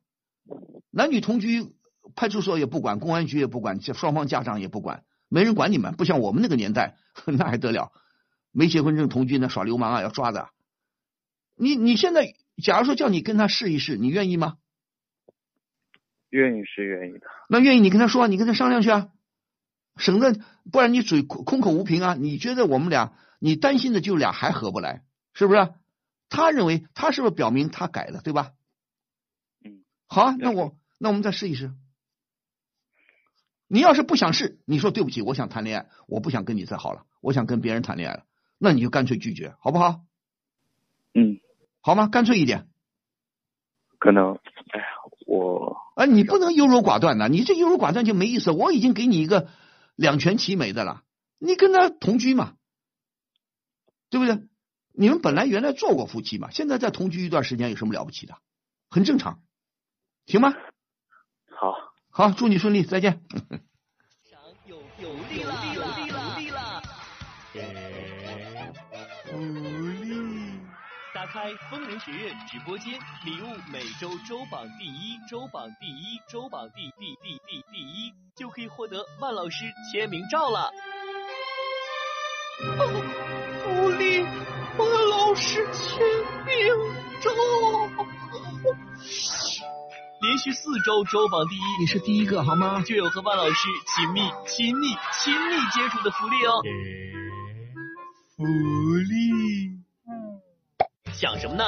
男女同居，派出所也不管，公安局也不管，双方家长也不管，没人管你们。不像我们那个年代，那还得了？没结婚证同居呢耍流氓啊，要抓的。你你现在，假如说叫你跟他试一试，你愿意吗？愿意是愿意的。那愿意你跟他说，你跟他商量去啊，省得不然你嘴空口无凭啊。你觉得我们俩，你担心的就俩还合不来，是不是？他认为他是不是表明他改了，对吧？嗯，好啊，那我那我们再试一试。你要是不想试，你说对不起，我想谈恋爱，我不想跟你再好了，我想跟别人谈恋爱了，那你就干脆拒绝，好不好？嗯，好吗？干脆一点。可能，哎呀，我啊，你不能优柔寡断的，你这优柔寡断就没意思。我已经给你一个两全其美的了，你跟他同居嘛，对不对？你们本来原来做过夫妻嘛，现在再同居一段时间有什么了不起的？很正常，行吗？好，好，祝你顺利，再见。有有利了，有利了，有利了。福利！打开疯人学院直播间，礼物每周周榜第一，周榜第一，周榜第第第第第一，就可以获得万老师签名照了。福利！万老师签名照，连续四周周榜第一，你是第一个好吗？就有和万老师亲密、亲密、亲密接触的福利哦。福利，想什么呢？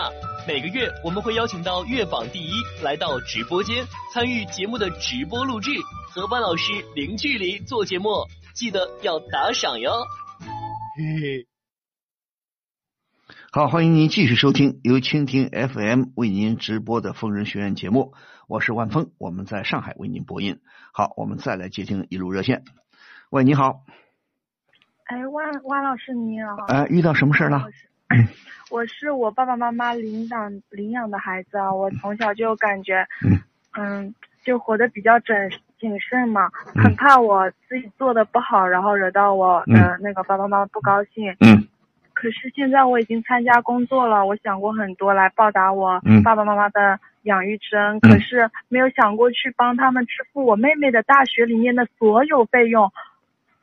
每个月我们会邀请到月榜第一来到直播间参与节目的直播录制，和万老师零距离做节目，记得要打赏哟。嘿嘿。好，欢迎您继续收听由蜻蜓 FM 为您直播的疯人学院节目，我是万峰，我们在上海为您播音。好，我们再来接听一路热线。喂，你好。哎，万万老师你好。哎，遇到什么事了？我是我爸爸妈妈领养领养的孩子啊，我从小就感觉，嗯，就活得比较谨谨慎嘛，很怕我自己做的不好，然后惹到我的那个爸爸妈妈不高兴。嗯。可是现在我已经参加工作了，我想过很多来报答我爸爸妈妈的养育之恩，可是没有想过去帮他们支付我妹妹的大学里面的所有费用。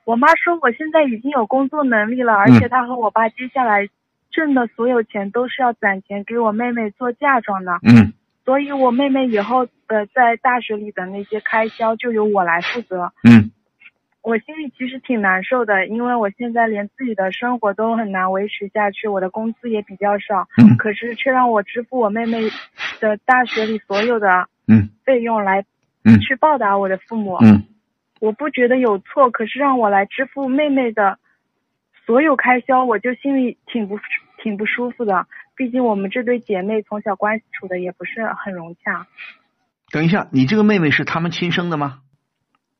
我妈说我现在已经有工作能力了，而且她和我爸接下来挣的所有钱都是要攒钱给我妹妹做嫁妆的。嗯。所以我妹妹以后呃在大学里的那些开销就由我来负责。嗯。我心里其实挺难受的，因为我现在连自己的生活都很难维持下去，我的工资也比较少，嗯，可是却让我支付我妹妹的大学里所有的嗯费用来嗯去报答我的父母，嗯，我不觉得有错，可是让我来支付妹妹的所有开销，我就心里挺不挺不舒服的，毕竟我们这对姐妹从小关系处的也不是很融洽。等一下，你这个妹妹是他们亲生的吗？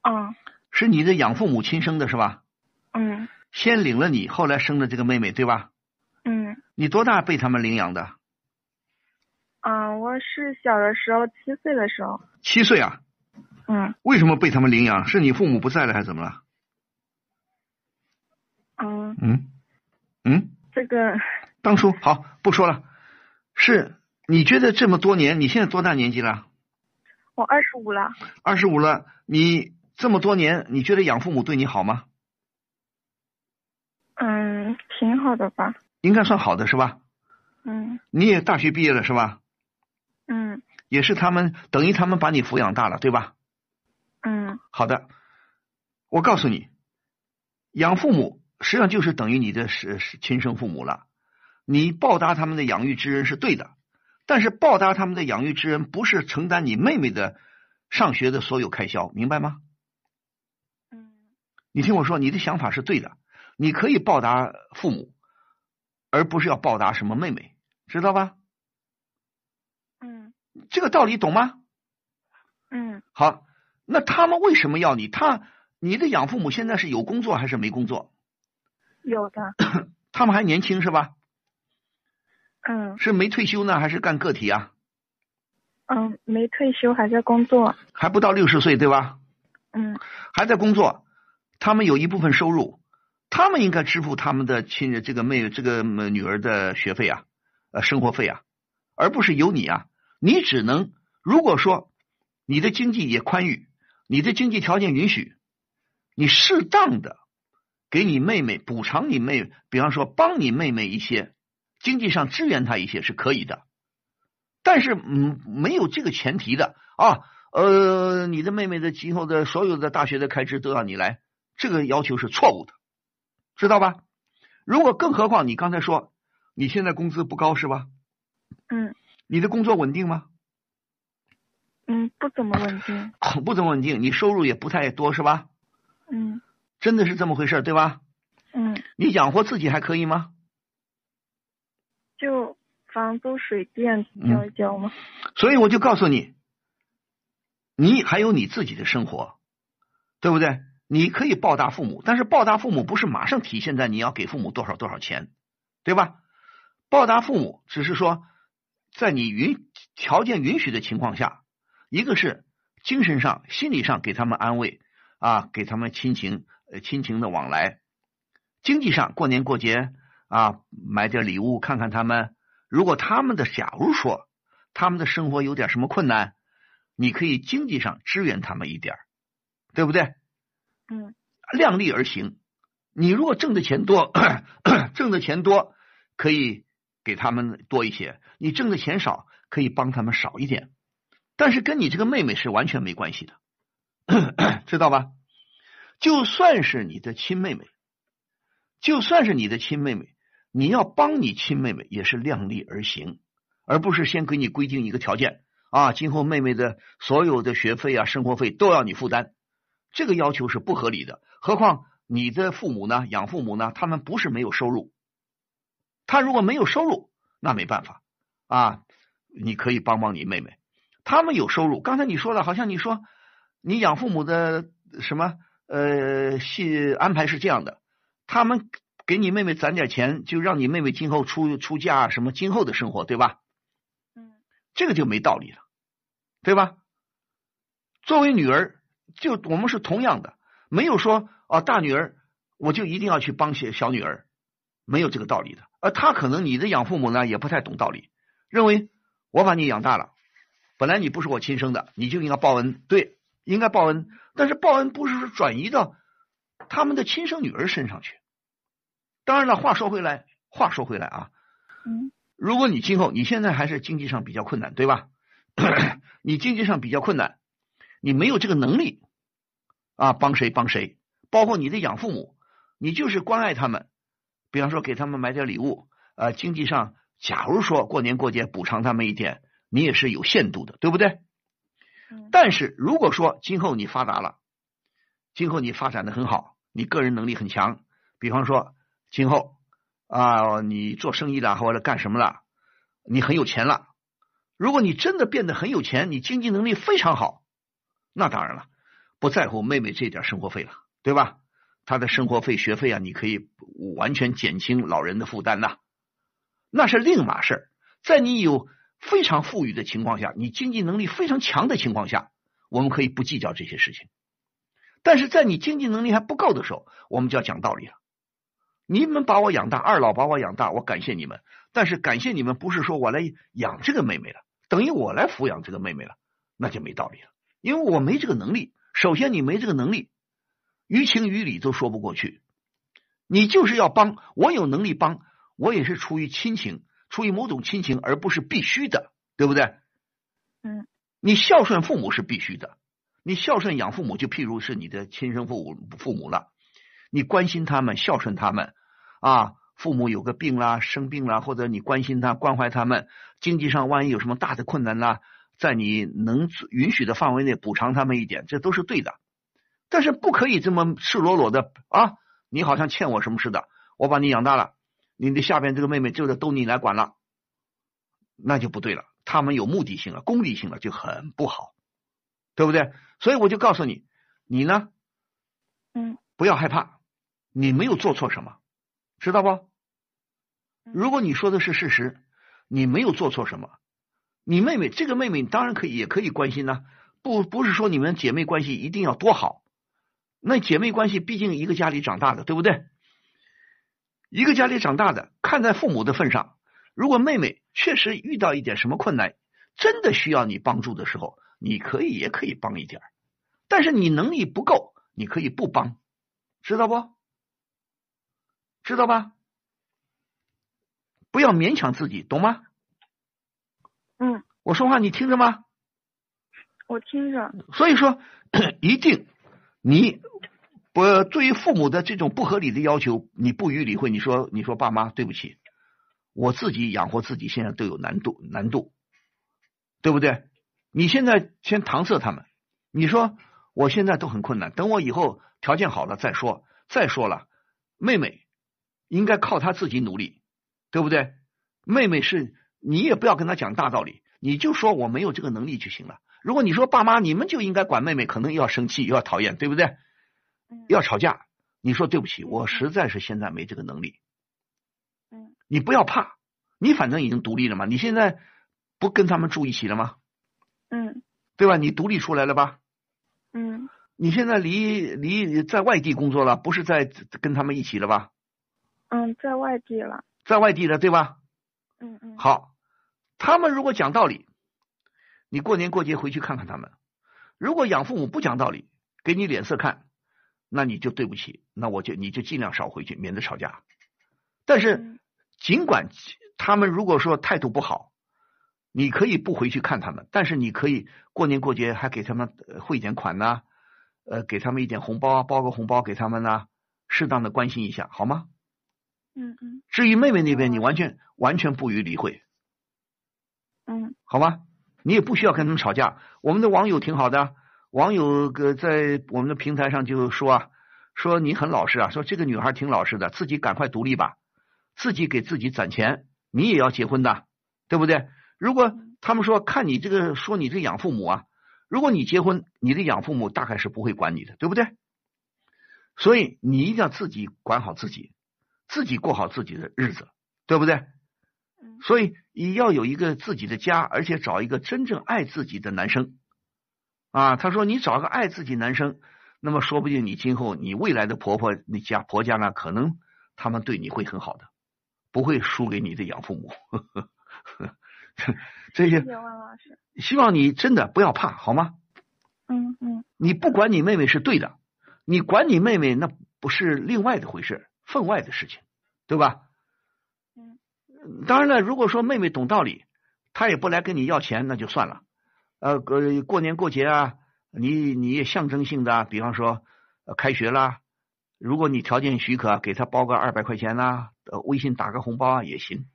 嗯。是你的养父母亲生的是吧？嗯。先领了你，后来生的这个妹妹，对吧？嗯。你多大被他们领养的？嗯，我是小的时候，七岁的时候。七岁啊？嗯。为什么被他们领养？是你父母不在了，还是怎么了？嗯。嗯。嗯。这个。当初好不说了，是你觉得这么多年，你现在多大年纪了？我二十五了。二十五了，你。这么多年，你觉得养父母对你好吗？嗯，挺好的吧。应该算好的是吧？嗯。你也大学毕业了是吧？嗯。也是他们等于他们把你抚养大了，对吧？嗯。好的，我告诉你，养父母实际上就是等于你的是是亲生父母了。你报答他们的养育之恩是对的，但是报答他们的养育之恩不是承担你妹妹的上学的所有开销，明白吗？你听我说，你的想法是对的，你可以报答父母，而不是要报答什么妹妹，知道吧？嗯，这个道理懂吗？嗯，好，那他们为什么要你？他你的养父母现在是有工作还是没工作？有的。他们还年轻是吧？嗯。是没退休呢，还是干个体啊？嗯，没退休，还在工作。还不到六十岁对吧？嗯。还在工作。他们有一部分收入，他们应该支付他们的亲人这个妹这个女儿的学费啊，呃生活费啊，而不是由你啊，你只能如果说你的经济也宽裕，你的经济条件允许，你适当的给你妹妹补偿你妹，比方说帮你妹妹一些经济上支援她一些是可以的，但是嗯没有这个前提的啊，呃你的妹妹的今后的所有的大学的开支都要你来。这个要求是错误的，知道吧？如果更何况你刚才说你现在工资不高是吧？嗯。你的工作稳定吗？嗯，不怎么稳定。不怎么稳定，你收入也不太多是吧？嗯。真的是这么回事对吧？嗯。你养活自己还可以吗？就房租水电交一交吗？所以我就告诉你，你还有你自己的生活，对不对？你可以报答父母，但是报答父母不是马上体现在你要给父母多少多少钱，对吧？报答父母只是说，在你允条件允许的情况下，一个是精神上、心理上给他们安慰啊，给他们亲情呃亲情的往来；经济上过年过节啊，买点礼物看看他们。如果他们的假如说他们的生活有点什么困难，你可以经济上支援他们一点，对不对？嗯，量力而行。你如果挣的钱多，挣的钱多可以给他们多一些；你挣的钱少，可以帮他们少一点。但是跟你这个妹妹是完全没关系的，知道吧？就算是你的亲妹妹，就算是你的亲妹妹，你要帮你亲妹妹也是量力而行，而不是先给你规定一个条件啊，今后妹妹的所有的学费啊、生活费都要你负担。这个要求是不合理的，何况你的父母呢？养父母呢？他们不是没有收入，他如果没有收入，那没办法啊。你可以帮帮你妹妹，他们有收入。刚才你说的，好像你说你养父母的什么呃系安排是这样的，他们给你妹妹攒点钱，就让你妹妹今后出出嫁什么今后的生活，对吧？嗯，这个就没道理了，对吧？作为女儿，就我们是同样的，没有说啊大女儿我就一定要去帮些小女儿，没有这个道理的。而他可能你的养父母呢也不太懂道理，认为我把你养大了，本来你不是我亲生的，你就应该报恩，对，应该报恩。但是报恩不是说转移到他们的亲生女儿身上去。当然了，话说回来，话说回来啊，嗯，如果你今后你现在还是经济上比较困难，对吧？你经济上比较困难。你没有这个能力啊，帮谁帮谁，包括你的养父母，你就是关爱他们，比方说给他们买点礼物，呃，经济上，假如说过年过节补偿他们一点，你也是有限度的，对不对？但是如果说今后你发达了，今后你发展的很好，你个人能力很强，比方说今后啊，你做生意了或者干什么了，你很有钱了，如果你真的变得很有钱，你经济能力非常好。那当然了，不在乎妹妹这点生活费了，对吧？她的生活费、学费啊，你可以完全减轻老人的负担呐，那是另码事儿。在你有非常富裕的情况下，你经济能力非常强的情况下，我们可以不计较这些事情。但是在你经济能力还不够的时候，我们就要讲道理了。你们把我养大，二老把我养大，我感谢你们。但是感谢你们不是说我来养这个妹妹了，等于我来抚养这个妹妹了，那就没道理了。因为我没这个能力，首先你没这个能力，于情于理都说不过去。你就是要帮，我有能力帮，我也是出于亲情，出于某种亲情，而不是必须的，对不对？嗯。你孝顺父母是必须的，你孝顺养父母，就譬如是你的亲生父母父母了，你关心他们，孝顺他们啊。父母有个病啦，生病啦，或者你关心他，关怀他们，经济上万一有什么大的困难啦。在你能允许的范围内补偿他们一点，这都是对的。但是不可以这么赤裸裸的啊！你好像欠我什么似的，我把你养大了，你的下边这个妹妹就得都你来管了，那就不对了。他们有目的性了，功利性了，就很不好，对不对？所以我就告诉你，你呢，嗯，不要害怕，你没有做错什么，知道不？如果你说的是事实，你没有做错什么。你妹妹这个妹妹当然可以，也可以关心呢。不不是说你们姐妹关系一定要多好，那姐妹关系毕竟一个家里长大的，对不对？一个家里长大的，看在父母的份上，如果妹妹确实遇到一点什么困难，真的需要你帮助的时候，你可以也可以帮一点。但是你能力不够，你可以不帮，知道不？知道吧？不要勉强自己，懂吗？嗯，我说话你听着吗？我听着。所以说，一定你不对于父母的这种不合理的要求，你不予理会。你说，你说爸妈，对不起，我自己养活自己现在都有难度，难度，对不对？你现在先搪塞他们，你说我现在都很困难，等我以后条件好了再说。再说了，妹妹应该靠她自己努力，对不对？妹妹是。你也不要跟他讲大道理，你就说我没有这个能力就行了。如果你说爸妈，你们就应该管妹妹，可能又要生气，又要讨厌，对不对？要吵架，你说对不起，我实在是现在没这个能力。嗯，你不要怕，你反正已经独立了嘛，你现在不跟他们住一起了吗？嗯，对吧？你独立出来了吧？嗯，你现在离离在外地工作了，不是在跟他们一起了吧？嗯，在外地了。在外地了，对吧？嗯嗯。好。他们如果讲道理，你过年过节回去看看他们。如果养父母不讲道理，给你脸色看，那你就对不起，那我就你就尽量少回去，免得吵架。但是尽管他们如果说态度不好，你可以不回去看他们，但是你可以过年过节还给他们汇点款呐，呃，给他们一点红包啊，包个红包给他们呐，适当的关心一下，好吗？嗯嗯。至于妹妹那边，你完全完全不予理会。嗯，好吧，你也不需要跟他们吵架。我们的网友挺好的，网友个在我们的平台上就说啊，说你很老实啊，说这个女孩挺老实的，自己赶快独立吧，自己给自己攒钱，你也要结婚的，对不对？如果他们说看你这个说你这养父母啊，如果你结婚，你的养父母大概是不会管你的，对不对？所以你一定要自己管好自己，自己过好自己的日子，对不对？所以你要有一个自己的家，而且找一个真正爱自己的男生啊。他说你找个爱自己男生，那么说不定你今后你未来的婆婆那家婆家呢，可能他们对你会很好的，不会输给你的养父母。这些，希望你真的不要怕，好吗？嗯嗯。你不管你妹妹是对的，你管你妹妹那不是另外的回事，分外的事情，对吧？嗯。当然了，如果说妹妹懂道理，她也不来跟你要钱，那就算了。呃，过年过节啊，你你也象征性的，比方说开学啦，如果你条件许可，给她包个二百块钱呐，微信打个红包啊也行。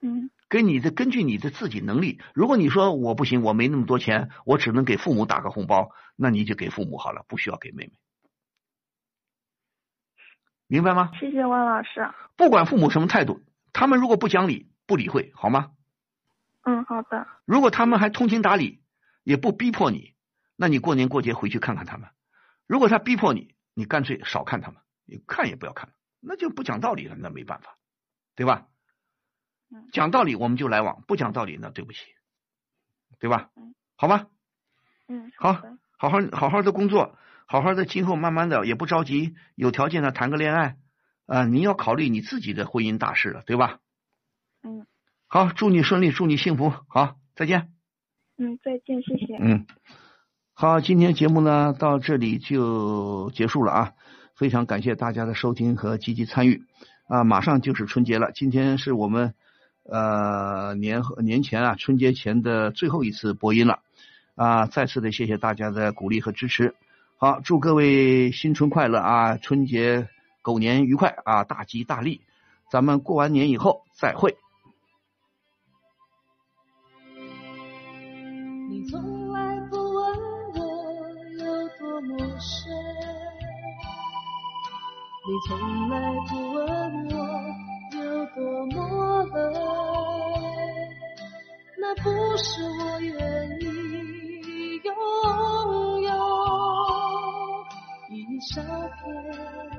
嗯。跟你的根据你的自己能力，如果你说我不行，我没那么多钱，我只能给父母打个红包，那你就给父母好了，不需要给妹妹，明白吗？谢谢万老师。不管父母什么态度，他们如果不讲理，不理会，好吗？嗯，好的。如果他们还通情达理，也不逼迫你，那你过年过节回去看看他们。如果他逼迫你，你干脆少看他们，你看也不要看，那就不讲道理了，那没办法，对吧？讲道理我们就来往，不讲道理那对不起，对吧？好吧。嗯，好，好好好好的工作，好好的今后慢慢的也不着急，有条件的谈个恋爱啊！你要考虑你自己的婚姻大事了，对吧？嗯。好，祝你顺利，祝你幸福。好，再见。嗯，再见，谢谢。嗯，好，今天节目呢到这里就结束了啊！非常感谢大家的收听和积极参与啊！马上就是春节了，今天是我们。呃，年年前啊，春节前的最后一次播音了啊！再次的谢谢大家的鼓励和支持。好，祝各位新春快乐啊！春节狗年愉快啊！大吉大利！咱们过完年以后再会。你从来不问我有多么深，你从来不问我。有多么冷，那不是我愿意。照片。